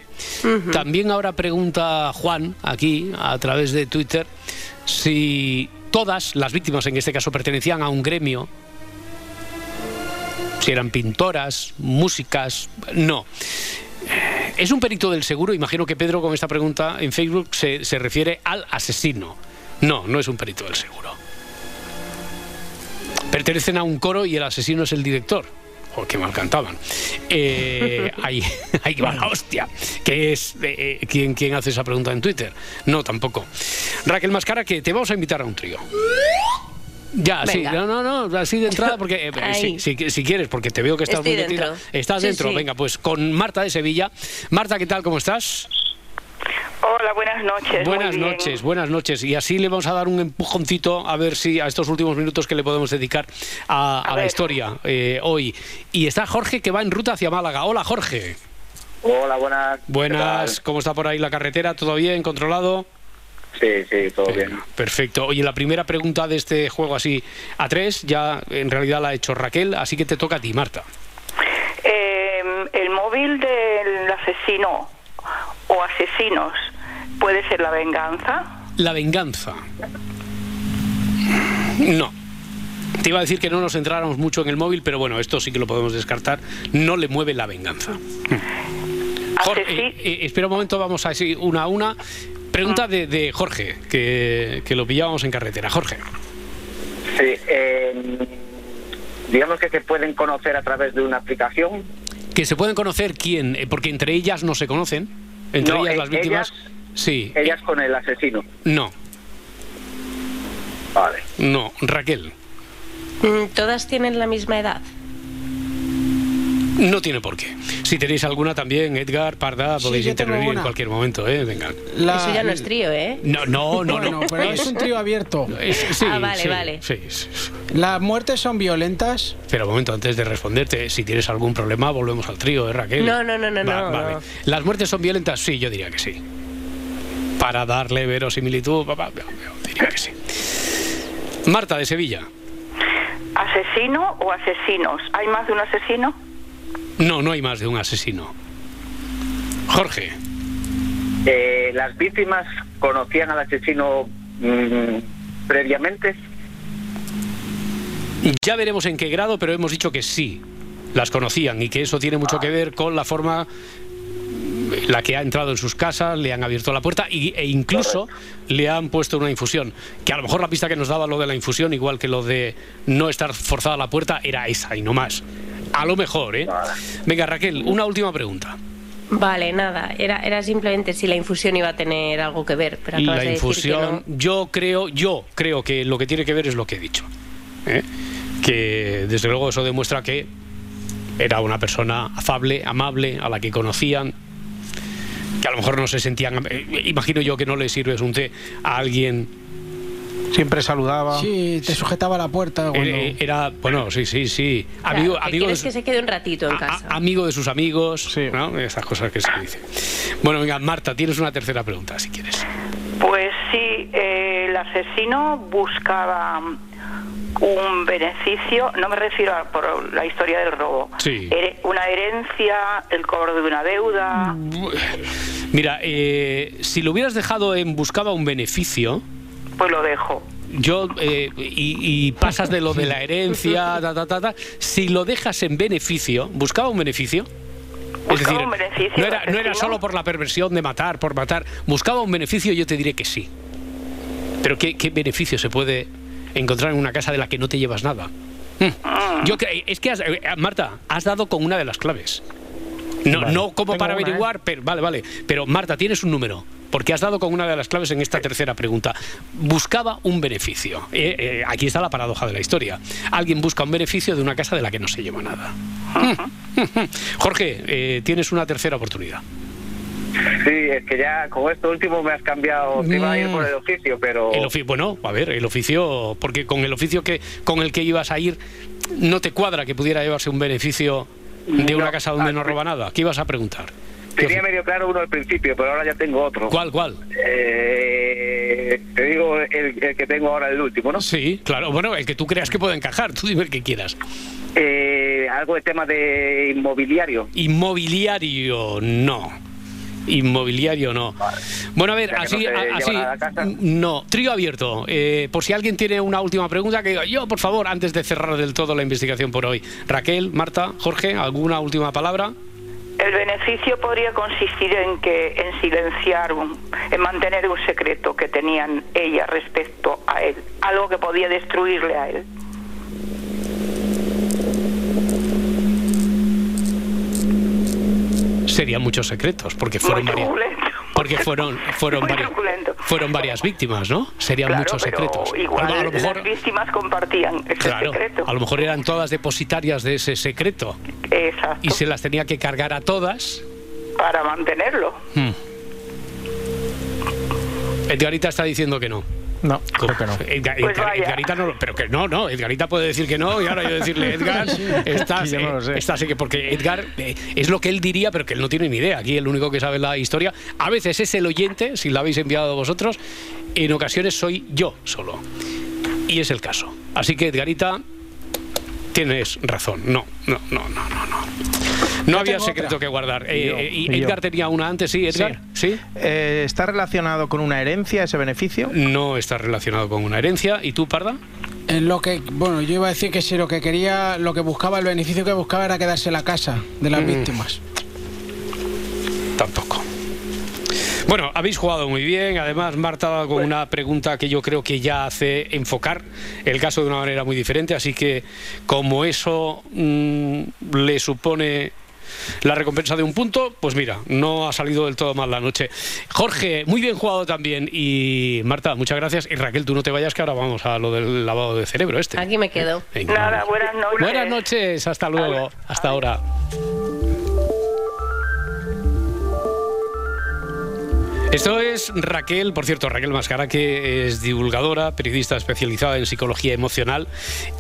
También ahora pregunta Juan aquí a través de Twitter si todas las víctimas en este caso pertenecían a un gremio, si eran pintoras, músicas, no. Es un perito del seguro, imagino que Pedro con esta pregunta en Facebook se, refiere al asesino. No, no es un perito del seguro. Pertenecen a un coro y el asesino es el director. Qué mal cantaban. Eh, ahí, ahí va la hostia. ¿Qué es eh, ¿quién, ¿Quién hace esa pregunta en Twitter? No, tampoco. Raquel Mascara, que te vamos a invitar a un trío. Ya, sí, no, no, no, así de entrada, porque eh, si, quieres, porque te veo que estás muy metida. Estás dentro, venga, pues con Marta de Sevilla. Marta, ¿qué tal? ¿Cómo estás? Hola, buenas noches. Buenas noches, buenas noches. Y así le vamos a dar un empujoncito a ver si a estos últimos minutos que le podemos dedicar a, la historia eh, hoy. Y está Jorge que va en ruta hacia Málaga. Hola, Jorge. Hola, buenas. Buenas, ¿cómo está por ahí la carretera? ¿Todo bien? ¿Controlado? Sí, sí, todo bien. Perfecto. Oye, la primera pregunta de este juego así a tres, ya en realidad la ha hecho Raquel, así que te toca a ti, Marta. Eh, el móvil del asesino o asesinos ¿Puede ser la venganza? La venganza. No. Te iba a decir que no nos centráramos mucho en el móvil, pero bueno, esto sí que lo podemos descartar. No le mueve la venganza. Jorge, eh, eh, espera un momento, vamos a decir una a una. Pregunta de, Jorge, que, lo pillábamos en carretera. Jorge. Sí, em, digamos que se pueden conocer a través de una aplicación. ¿Que se pueden conocer quién? Eh, porque entre ellas no se conocen. Entre ellas las víctimas. Sí. ¿Ellas con el asesino? No. Vale. No, Raquel. Mm, ¿Todas tienen la misma edad? No tiene por qué. Si tenéis alguna también, Edgar, Parda, podéis intervenir en cualquier momento, ¿eh? Venga. Eso ya no es trío, ¿eh? No, no, no. no. pero es un trío abierto. ah, vale, vale. Sí, ¿Las muertes son violentas? Pero un momento, antes de responderte, si tienes algún problema, volvemos al trío, ¿eh, Raquel? No, no, no, no. vale. ¿Las muertes son violentas? Sí, yo diría que sí para darle verosimilitud, diría que sí. Marta de Sevilla. ¿Asesino o asesinos? ¿Hay más de un asesino? No, no hay más de un asesino. Jorge. Eh, ¿Las víctimas conocían al asesino mm, previamente? Ya veremos en qué grado, pero hemos dicho que sí, las conocían y que eso tiene mucho que ver con la forma la que ha entrado en sus casas, le han abierto la puerta e incluso le han puesto una infusión. Que a lo mejor la pista que nos daba lo de la infusión, igual que lo de no estar forzada la puerta, era esa y no más. A lo mejor, ¿eh? Venga, Raquel, una última pregunta. Vale, nada, era, era simplemente si la infusión iba a tener algo que ver. Pero la infusión, yo creo, yo creo que lo que tiene que ver es lo que he dicho. ¿eh? Que desde luego eso demuestra que era una persona afable, amable, a la que conocían, que a lo mejor no se sentían. Eh, imagino yo que no le sirves un té a alguien Siempre saludaba. Sí, te sujetaba la puerta. Era, bueno, sí, sí, sí. Amigo, amigo de que se quede un ratito en casa. amigo de sus amigos, sí. ¿no? Esas cosas que se dicen. Bueno, venga, Marta, tienes una tercera pregunta, si quieres. Pues sí, eh, el asesino buscaba un beneficio, no me refiero a por la historia del robo, sí. una herencia, el cobro de una deuda. Mira, eh, si lo hubieras dejado en buscaba un beneficio, pues lo dejo. Yo eh, y, pasas de lo de la herencia, ta, ta, ta, si lo dejas en beneficio, buscaba un beneficio. Es decir, un beneficio no era, no era solo por la perversión de matar, por matar. Buscaba un beneficio, yo te diré que sí. Pero ¿qué, qué beneficio se puede encontrar en una casa de la que no te llevas nada. Hmm. Yo es que eh, Marta, has dado con una de las claves. No, no como para ¿eh? averiguar, pero vale, vale. Pero Marta, tienes un número, porque has dado con una de las claves en esta tercera pregunta. Buscaba un beneficio. Eh, aquí está la paradoja de la historia. Alguien busca un beneficio de una casa de la que no se lleva nada. [LAUGHS] Jorge, tienes una tercera oportunidad. Sí, es que ya con esto último me has cambiado. Te iba a ir por el oficio, pero. El bueno, a ver, el oficio, porque con el oficio que con el que ibas a ir, no te cuadra que pudiera llevarse un beneficio de una casa donde no roba nada. ¿Qué ibas a preguntar? Tenía medio claro uno al principio, pero ahora ya tengo otro. ¿Cuál, cuál? Eh, te digo el, que tengo ahora, el último, ¿no? Sí, claro. Bueno, el que tú creas que puede encajar. Tú dime el que quieras. Eh, algo de tema de inmobiliario. Inmobiliario, no. Inmobiliario no. Bueno, a ver, así, no, no, trío abierto. Eh, por si alguien tiene una última pregunta, que diga yo, por favor, antes de cerrar del todo la investigación por hoy. Raquel, Marta, Jorge, ¿alguna última palabra? El beneficio podría consistir en que en silenciar, en mantener un secreto que tenían ella respecto a él, algo que podía destruirle a él. Serían muchos secretos, porque fueron varias, porque fueron fueron varias, fueron varias víctimas, ¿no? Serían muchos secretos. Igual a lo mejor, las víctimas compartían ese secreto. A lo mejor eran todas depositarias de ese secreto. Exacto. Y se las tenía que cargar a todas para mantenerlo. Hmm. Edgarita está diciendo que no. No, creo que no. Pues Edgarita no, pero que no, no, Edgarita puede decir que no y ahora yo decirle, Edgar, [LAUGHS] estás, eh, que porque Edgar eh, es lo que él diría, pero que él no tiene ni idea. Aquí el único que sabe la historia, a veces es el oyente, si la habéis enviado vosotros, en ocasiones soy yo solo. Y es el caso. Así que Edgarita, tienes razón. No, no, no, no, no. no. No había secreto que guardar. Eh, y Edgar tenía una antes, sí, Edgar. Sí. Eh, ¿Está relacionado con una herencia ese beneficio? No está relacionado con una herencia. ¿Y tú, Parda? En lo que, bueno, yo iba a decir que si lo que quería, lo que buscaba, el beneficio que buscaba era quedarse en la casa de las mm. víctimas. Tampoco. Bueno, habéis jugado muy bien. Además, Marta con una pregunta que yo creo que ya hace enfocar el caso de una manera muy diferente. Así que, como eso mm, le supone la recompensa de un punto, pues mira, no ha salido del todo mal la noche. Jorge, muy bien jugado también. Y Marta, muchas gracias. Y Raquel, tú no te vayas, que ahora vamos a lo del lavado de cerebro este. Aquí me quedo. Nada, buenas noches. Buenas noches, hasta luego. Hasta ahora. Esto es Raquel, por cierto, Raquel Mascara, que es divulgadora, periodista especializada en psicología emocional.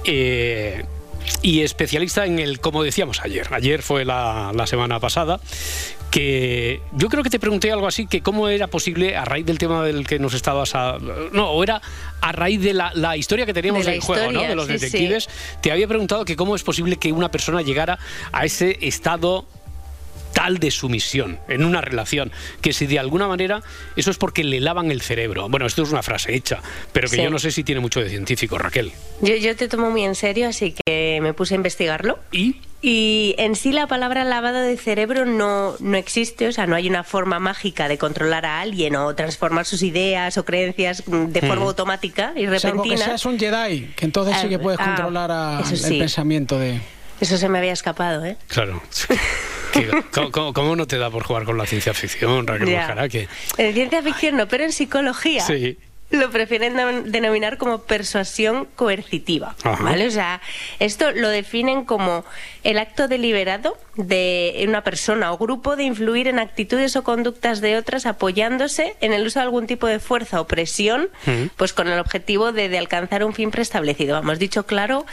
Eh, y especialista en el, como decíamos ayer, ayer fue la, semana pasada, que yo creo que te pregunté algo así, que cómo era posible, a raíz del tema del que nos estabas... no, o era a raíz de la, historia que teníamos en juego, ¿no? De los detectives, te había preguntado que cómo es posible que una persona llegara a ese estado tal de sumisión en una relación que si de alguna manera eso es porque le lavan el cerebro. Bueno, esto es una frase hecha, pero que yo no sé si tiene mucho de científico, Raquel. Yo, te tomo muy en serio, así que me puse a investigarlo. ¿Y? Y en sí la palabra lavado de cerebro no, no existe, o sea, no hay una forma mágica de controlar a alguien o transformar sus ideas o creencias de forma mm. automática y repentina. Salvo que seas un Jedi, que entonces sí que puedes ah, controlar el pensamiento de... Eso se me había escapado, ¿eh? Claro. [LAUGHS] ¿Cómo, no te da por jugar con la ciencia ficción, Raquel Que... En ciencia ficción no, pero en psicología. Sí. Lo prefieren denominar como persuasión coercitiva, ¿vale? O sea, esto lo definen como el acto deliberado de una persona o grupo de influir en actitudes o conductas de otras apoyándose en el uso de algún tipo de fuerza o presión, pues con el objetivo de, de alcanzar un fin preestablecido. Hemos dicho claro,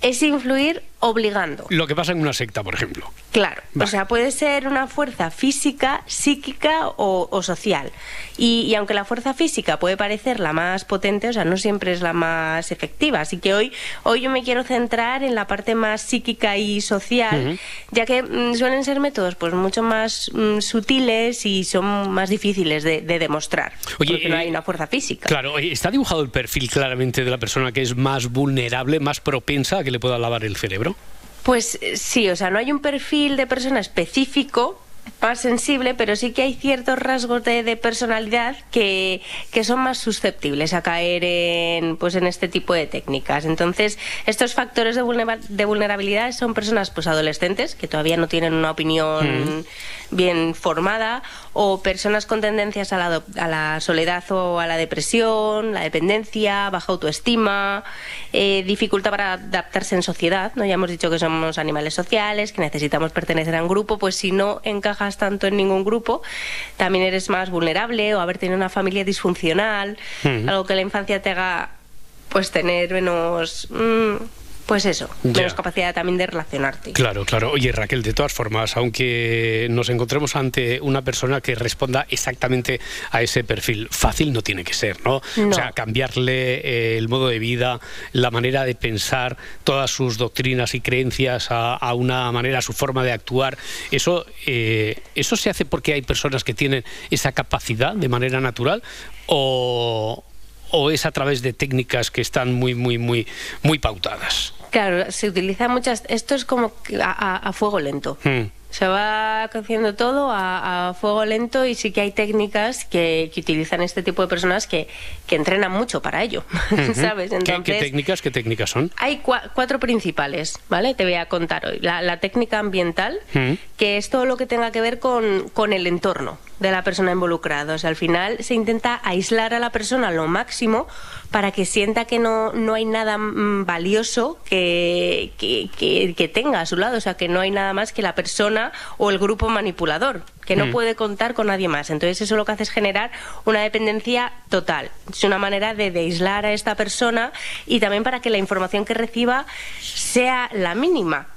es influir obligando. Lo que pasa en una secta, por ejemplo. Claro, o sea, puede ser una fuerza física, psíquica o, social. Y, aunque la fuerza física puede parecer la más potente, o sea, no siempre es la más efectiva. Así que hoy, hoy yo me quiero centrar en la parte más psíquica y social, ya que mm, suelen ser métodos pues mucho más mm, sutiles y son más difíciles de, demostrar. Oye, porque no hay eh, una fuerza física. Claro, ¿está dibujado el perfil claramente de la persona que es más vulnerable, más propensa a que le pueda lavar el cerebro? Pues eh, sí, o sea, no hay un perfil de persona específico más sensible, pero sí que hay ciertos rasgos de, personalidad que, son más susceptibles a caer en, pues, en este tipo de técnicas. Entonces, estos factores de, vulnerabilidad son personas pues, adolescentes que todavía no tienen una opinión bien formada o personas con tendencias a la, a la, soledad o a la depresión, la dependencia, baja autoestima, eh, dificultad para adaptarse en sociedad. ¿no? Ya hemos dicho que somos animales sociales, que necesitamos pertenecer a un grupo, pues si no encajas tanto en ningún grupo, también eres más vulnerable o haber tenido una familia disfuncional, algo que la infancia te haga pues tener menos... Mm, pues eso, menos capacidad también de relacionarte. Claro, claro. Oye, Raquel, de todas formas, aunque nos encontremos ante una persona que responda exactamente a ese perfil, fácil no tiene que ser, ¿no? O sea, cambiarle eh, el modo de vida, la manera de pensar, todas sus doctrinas y creencias a, una manera, a su forma de actuar, eso, eh, ¿eso se hace porque hay personas que tienen esa capacidad de manera natural o, o es a través de técnicas que están muy, muy, muy, muy pautadas? Claro, se utiliza muchas. Esto es como a, fuego lento. Hmm. Se va cociendo todo a, fuego lento y sí que hay técnicas que, utilizan este tipo de personas que, que entrenan mucho para ello, [LAUGHS] ¿sabes? ¿Qué, técnicas, ¿Qué técnicas son? Hay cuatro principales, ¿vale? Te voy a contar hoy. La, técnica ambiental, que es todo lo que tenga que ver con, con el entorno de la persona involucrada. O sea, al final se intenta aislar a la persona lo máximo para que sienta que no, no hay nada mm, valioso que, que, tenga a su lado, o sea, que no hay nada más que la persona o el grupo manipulador, que no mm. puede contar con nadie más. Entonces eso lo que hace es generar una dependencia total. Es una manera de, de aislar a esta persona y también para que la información que reciba sea la mínima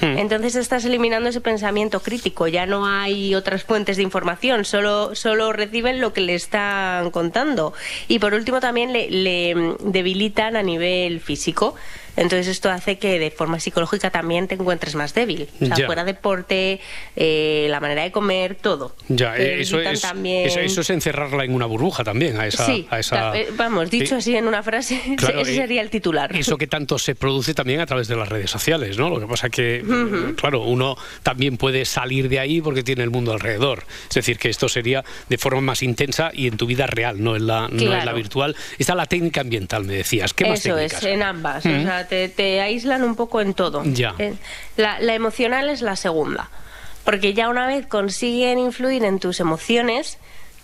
Hmm. Entonces estás eliminando ese pensamiento crítico, ya no hay otras fuentes de información, solo, solo reciben lo que le están contando. Y por último también le debilitan a nivel físico. Entonces esto hace que de forma psicológica también te encuentres más débil. O sea, fuera deporte, eh, la manera de comer, todo. Ya, eso es, eso, es encerrarla en una burbuja también, a esa... Sí, eh, vamos, dicho así en una frase, [LAUGHS] ese sería el titular. Eso que tanto se produce también a través de las redes sociales, ¿no? Lo que pasa que, claro, uno también puede salir de ahí porque tiene el mundo alrededor. Es decir, que esto sería de forma más intensa y en tu vida real, no en la, no en la virtual. Está la técnica ambiental, me decías. ¿Qué más Eso es, en ambas. O sea, te, aíslan un poco en todo. Eh, la, la emocional es la segunda, porque ya una vez consiguen influir en tus emociones,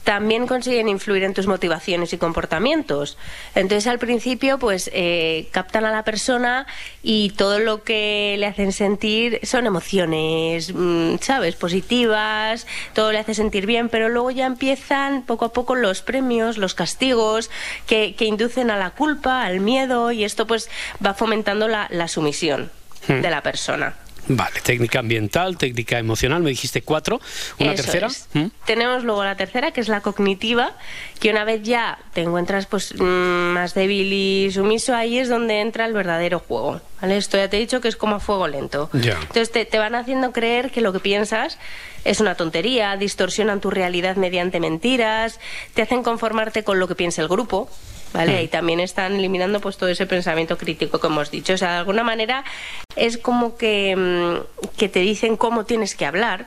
también consiguen influir en tus motivaciones y comportamientos. Entonces al principio pues eh, captan a la persona y todo lo que le hacen sentir son emociones, mm, ¿sabes? Positivas, todo le hace sentir bien, pero luego ya empiezan poco a poco los premios, los castigos que, inducen a la culpa, al miedo y esto pues va fomentando la, sumisión hmm. de la persona. Vale, técnica ambiental, técnica emocional, me dijiste cuatro. ¿Una tercera? ¿Mm? Tenemos luego la tercera, que es la cognitiva, que una vez ya te encuentras pues mm, más débil y sumiso, ahí es donde entra el verdadero juego. ¿vale? Esto ya te he dicho que es como a fuego lento. Entonces te, te van haciendo creer que lo que piensas es una tontería, distorsionan tu realidad mediante mentiras, te hacen conformarte con lo que piensa el grupo. ¿Vale? Y también están eliminando pues todo ese pensamiento crítico que hemos dicho. O sea, de alguna manera es como que, mm, que te dicen cómo tienes que hablar,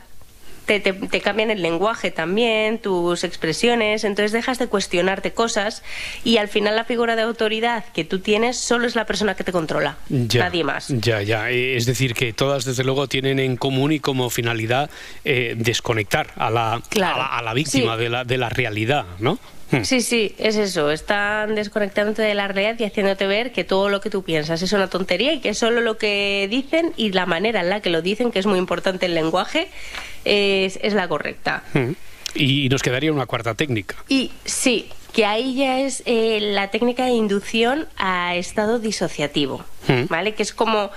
te, te, cambian el lenguaje también, tus expresiones, entonces dejas de cuestionarte cosas y al final la figura de autoridad que tú tienes solo es la persona que te controla, nadie más. Ya, ya, es decir, que todas desde luego tienen en común y como finalidad eh, desconectar a la, a la, víctima de, la, de la realidad, ¿no? Hmm. Sí, sí, es eso. Están desconectándote de la realidad y haciéndote ver que todo lo que tú piensas es una tontería y que solo lo que dicen y la manera en la que lo dicen, que es muy importante el lenguaje, es, la correcta. Hmm. Y nos quedaría una cuarta técnica. Y sí, que ahí ya es eh, la técnica de inducción a estado disociativo, hmm. ¿vale? Que es como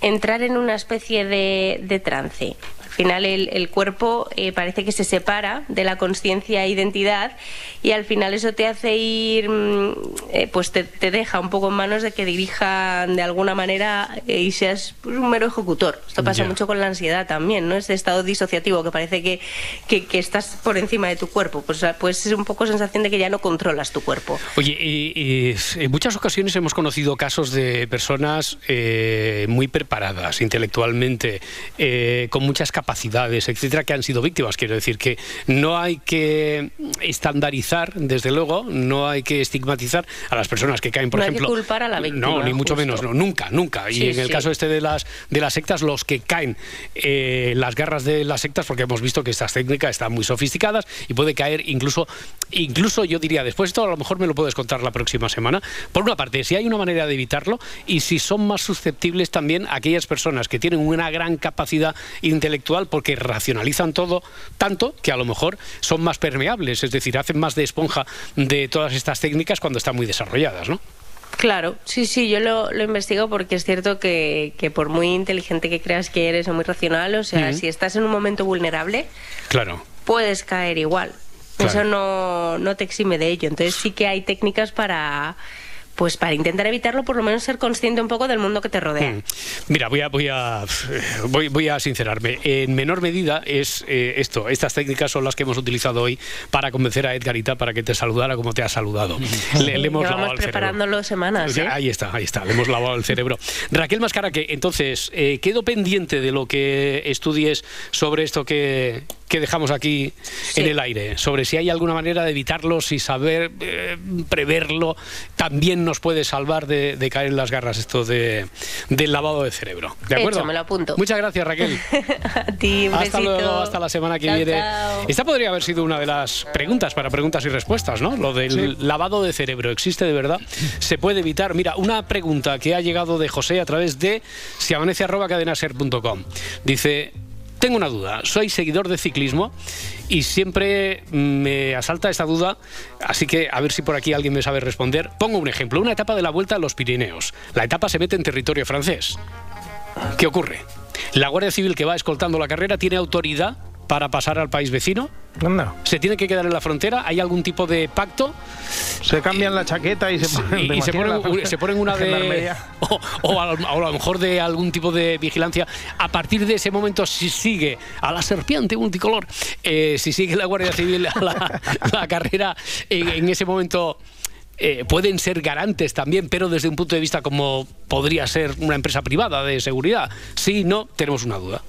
entrar en una especie de, de trance final el, cuerpo eh, parece que se separa de la conciencia e identidad y al final eso te hace ir, mm, eh, pues te, deja un poco en manos de que dirijan de alguna manera eh, y seas pues, un mero ejecutor. Esto pasa mucho con la ansiedad también, ¿no? Ese estado disociativo que parece que, que, estás por encima de tu cuerpo. Pues, pues es un poco sensación de que ya no controlas tu cuerpo. Oye, en muchas ocasiones hemos conocido casos de personas muy preparadas intelectualmente, con muchas capacidades capacidades, etcétera, que han sido víctimas. Quiero decir que no hay que estandarizar, desde luego, no hay que estigmatizar a las personas que caen, por ejemplo. No hay que culpar a la víctima. No, ni mucho menos, no, nunca, nunca. y en el caso este de las de las sectas, los que caen eh, las garras de las sectas, porque hemos visto que estas técnicas están muy sofisticadas y puede caer incluso, incluso yo diría, después esto a lo mejor me lo puedes contar la próxima semana. Por una parte, si hay una manera de evitarlo y si son más susceptibles también aquellas personas que tienen una gran capacidad intelectual porque racionalizan todo tanto que a lo mejor son más permeables, es decir, hacen más de esponja de todas estas técnicas cuando están muy desarrolladas, ¿no? Claro, sí, sí, yo lo, investigo porque es cierto que, por muy inteligente que creas que eres o muy racional, o sea, si estás en un momento vulnerable, claro. puedes caer igual. Eso no, no te exime de ello. Entonces sí que hay técnicas para pues para intentar evitarlo, por lo menos ser consciente un poco del mundo que te rodea. Mm. Mira, voy a, voy a, voy, a sincerarme. En menor medida es eh, esto, estas técnicas son las que hemos utilizado hoy para convencer a Edgarita para que te saludara como te ha saludado. Le, hemos lavado el preparándolo semanas. ¿eh? Ahí está, ahí está, le hemos lavado el cerebro. Raquel Mascara, que entonces, eh, quedo pendiente de lo que estudies sobre esto que, que dejamos aquí en el aire, sobre si hay alguna manera de evitarlo, si saber eh, preverlo, también nos puede salvar de, caer en las garras esto de, del lavado de cerebro. ¿De acuerdo? me lo apunto. Muchas gracias, Raquel. [LAUGHS] A ti, un hasta luego, hasta la semana que viene. Esta podría haber sido una de las preguntas para preguntas y respuestas, ¿no? Lo del lavado de cerebro, ¿existe de verdad? ¿Se puede evitar? Mira, una pregunta que ha llegado de José a través de siamanece.cadenaser.com. Dice, tengo una duda. Soy seguidor de ciclismo y siempre me asalta esta duda, así que a ver si por aquí alguien me sabe responder. Pongo un ejemplo. Una etapa de la Vuelta a los Pirineos. La etapa se mete en territorio francés. ¿Qué ocurre? La Guardia Civil que va escoltando la carrera tiene autoridad para pasar al país vecino? No. ¿Se tiene que quedar en la frontera? ¿Hay algún tipo de pacto? Se cambian la chaqueta y se ponen, y se ponen, una [LAUGHS] de... [LAUGHS] O, a, lo mejor de algún tipo de vigilancia. A partir de ese momento, si sigue a la serpiente multicolor, eh, si sigue la Guardia Civil a la, [LAUGHS] carrera, en, ese momento... Eh, pueden ser garantes también, pero desde un punto de vista como podría ser una empresa privada de seguridad. Sí, no, tenemos una duda.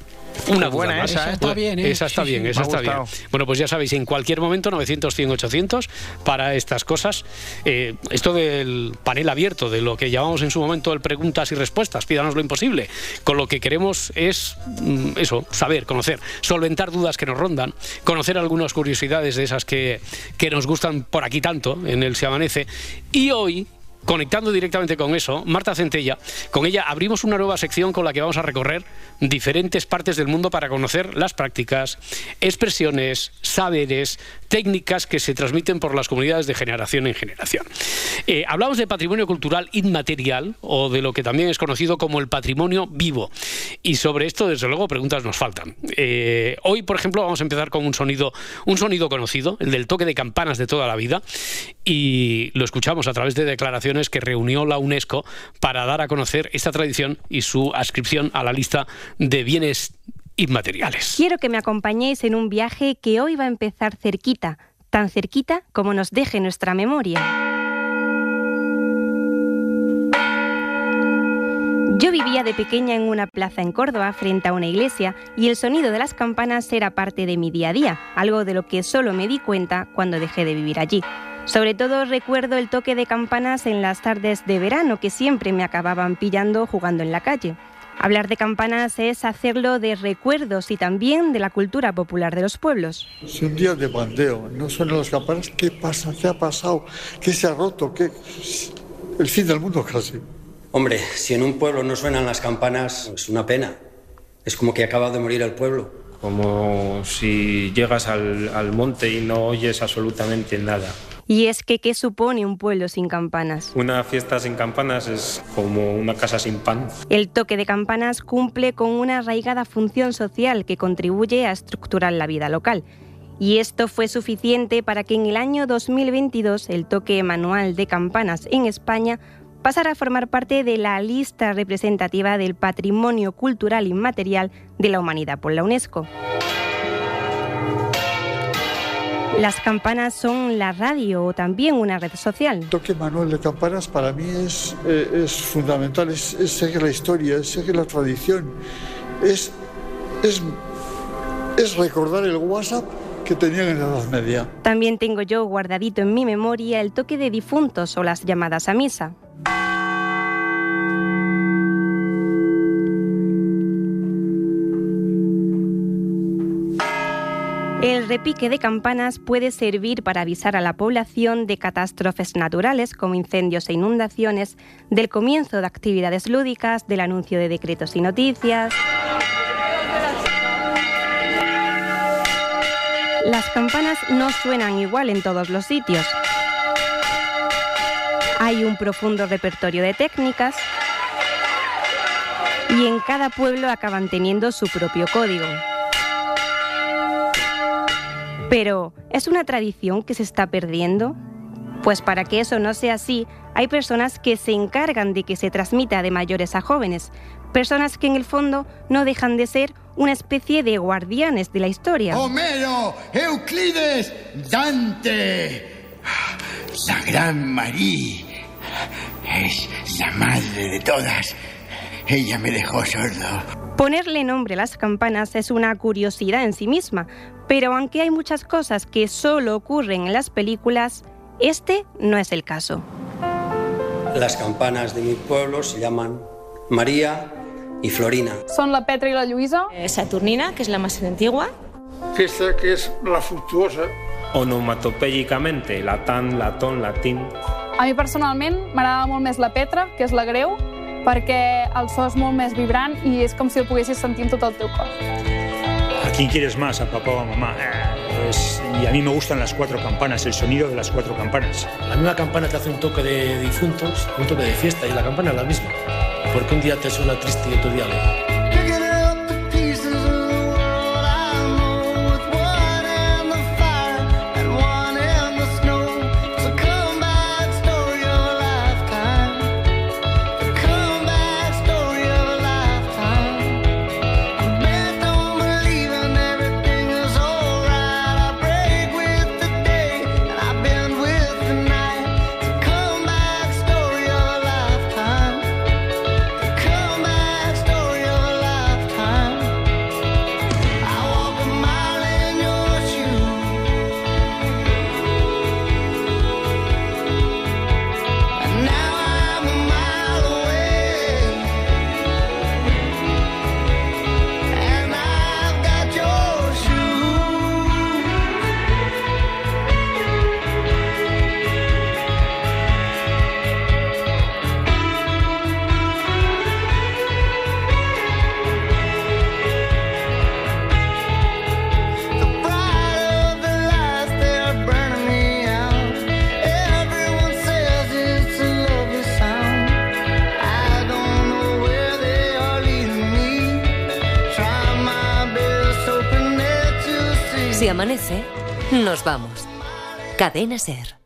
Una buena esa, ¿eh? está bien, ¿eh? Esa está bien, esa está bien. Bueno, pues ya sabéis, en cualquier momento 900, 100, 800 para estas cosas. Eh, esto del panel abierto, de lo que llamamos en su momento el preguntas y respuestas, pídanos lo imposible. Con lo que queremos es mm, eso, saber, conocer, solventar dudas que nos rondan, conocer algunas curiosidades de esas que, que nos gustan por aquí tanto en el Se Amanece. Y hoy conectando directamente con eso, Marta Centella, con ella abrimos una nueva sección con la que vamos a recorrer diferentes partes del mundo para conocer las prácticas, expresiones, saberes, técnicas que se transmiten por las comunidades de generación en generación. Eh, hablamos de patrimonio cultural inmaterial o de lo que también es conocido como el patrimonio vivo. Y sobre esto, desde luego, preguntas nos faltan. Eh, hoy, por ejemplo, vamos a empezar con un sonido, un sonido conocido, el del toque de campanas de toda la vida, y lo escuchamos a través de declaraciones que reunió la UNESCO para dar a conocer esta tradición y su adscripción a la lista de bienes inmateriales. Quiero que me acompañéis en un viaje que hoy va a empezar cerquita, tan cerquita como nos deje nuestra memoria. Yo vivía de pequeña en una plaza en Córdoba frente a una iglesia y el sonido de las campanas era parte de mi día a día, algo de lo que solo me di cuenta cuando dejé de vivir allí. Sobre todo recuerdo el toque de campanas en las tardes de verano que siempre me acababan pillando jugando en la calle. Hablar de campanas es hacerlo de recuerdos y también de la cultura popular de los pueblos. Si un día de bandeo no suenan las campanas, ¿qué pasa? ¿Qué ha pasado? ¿Qué se ha roto? ¿Qué... El fin del mundo casi. Hombre, si en un pueblo no suenan las campanas, es una pena. Es como que acaba de morir el pueblo. Como si llegas al, al monte y no oyes absolutamente nada. Y es que, ¿qué supone un pueblo sin campanas? Una fiesta sin campanas es como una casa sin pan. El toque de campanas cumple con una arraigada función social que contribuye a estructurar la vida local. Y esto fue suficiente para que en el año 2022 el toque manual de campanas en España pasara a formar parte de la lista representativa del patrimonio cultural inmaterial de la humanidad por la UNESCO. Las campanas son la radio o también una red social. El toque manual de campanas para mí es, eh, es fundamental, es, seguir la historia, es seguir la tradición, es, es, es recordar el WhatsApp que tenían en la Edad Media. También tengo yo guardadito en mi memoria el toque de difuntos o las llamadas a misa. El repique de campanas puede servir para avisar a la población de catástrofes naturales como incendios e inundaciones, del comienzo de actividades lúdicas, del anuncio de decretos y noticias. Las campanas no suenan igual en todos los sitios. Hay un profundo repertorio de técnicas y en cada pueblo acaban teniendo su propio código. Pero, ¿es una tradición que se está perdiendo? Pues para que eso no sea así, hay personas que se encargan de que se transmita de mayores a jóvenes, personas que en el fondo no dejan de ser una especie de guardianes de la historia. Homero, Euclides, Dante, la gran María es la madre de todas. Ella me dejó sordo. Ponerle nombre a las campanas es una curiosidad en sí misma, pero aunque hay muchas cosas que solo ocurren en las películas, este no es el caso. Las campanas de mi pueblo se llaman María y Florina. Son la Petra y la Lluïsa. Eh, Saturnina, que es la más antigua. Esta que es la fructuosa. Onomatopèyicamente, latant, laton, latín. A mi personalment m'agrada molt més la Petra, que és la greu, perquè el so és molt més vibrant i és com si el poguessis sentir en tot el teu cor. ¿A quién quieres más? ¿A papá o a mamá? Pues, y a mí me gustan las cuatro campanas, el sonido de las cuatro campanas. La misma campana te hace un toque de difuntos, un toque de fiesta, y la campana es la misma. Porque un día te suena triste y otro día alegre. Nos vamos. Cadena Ser.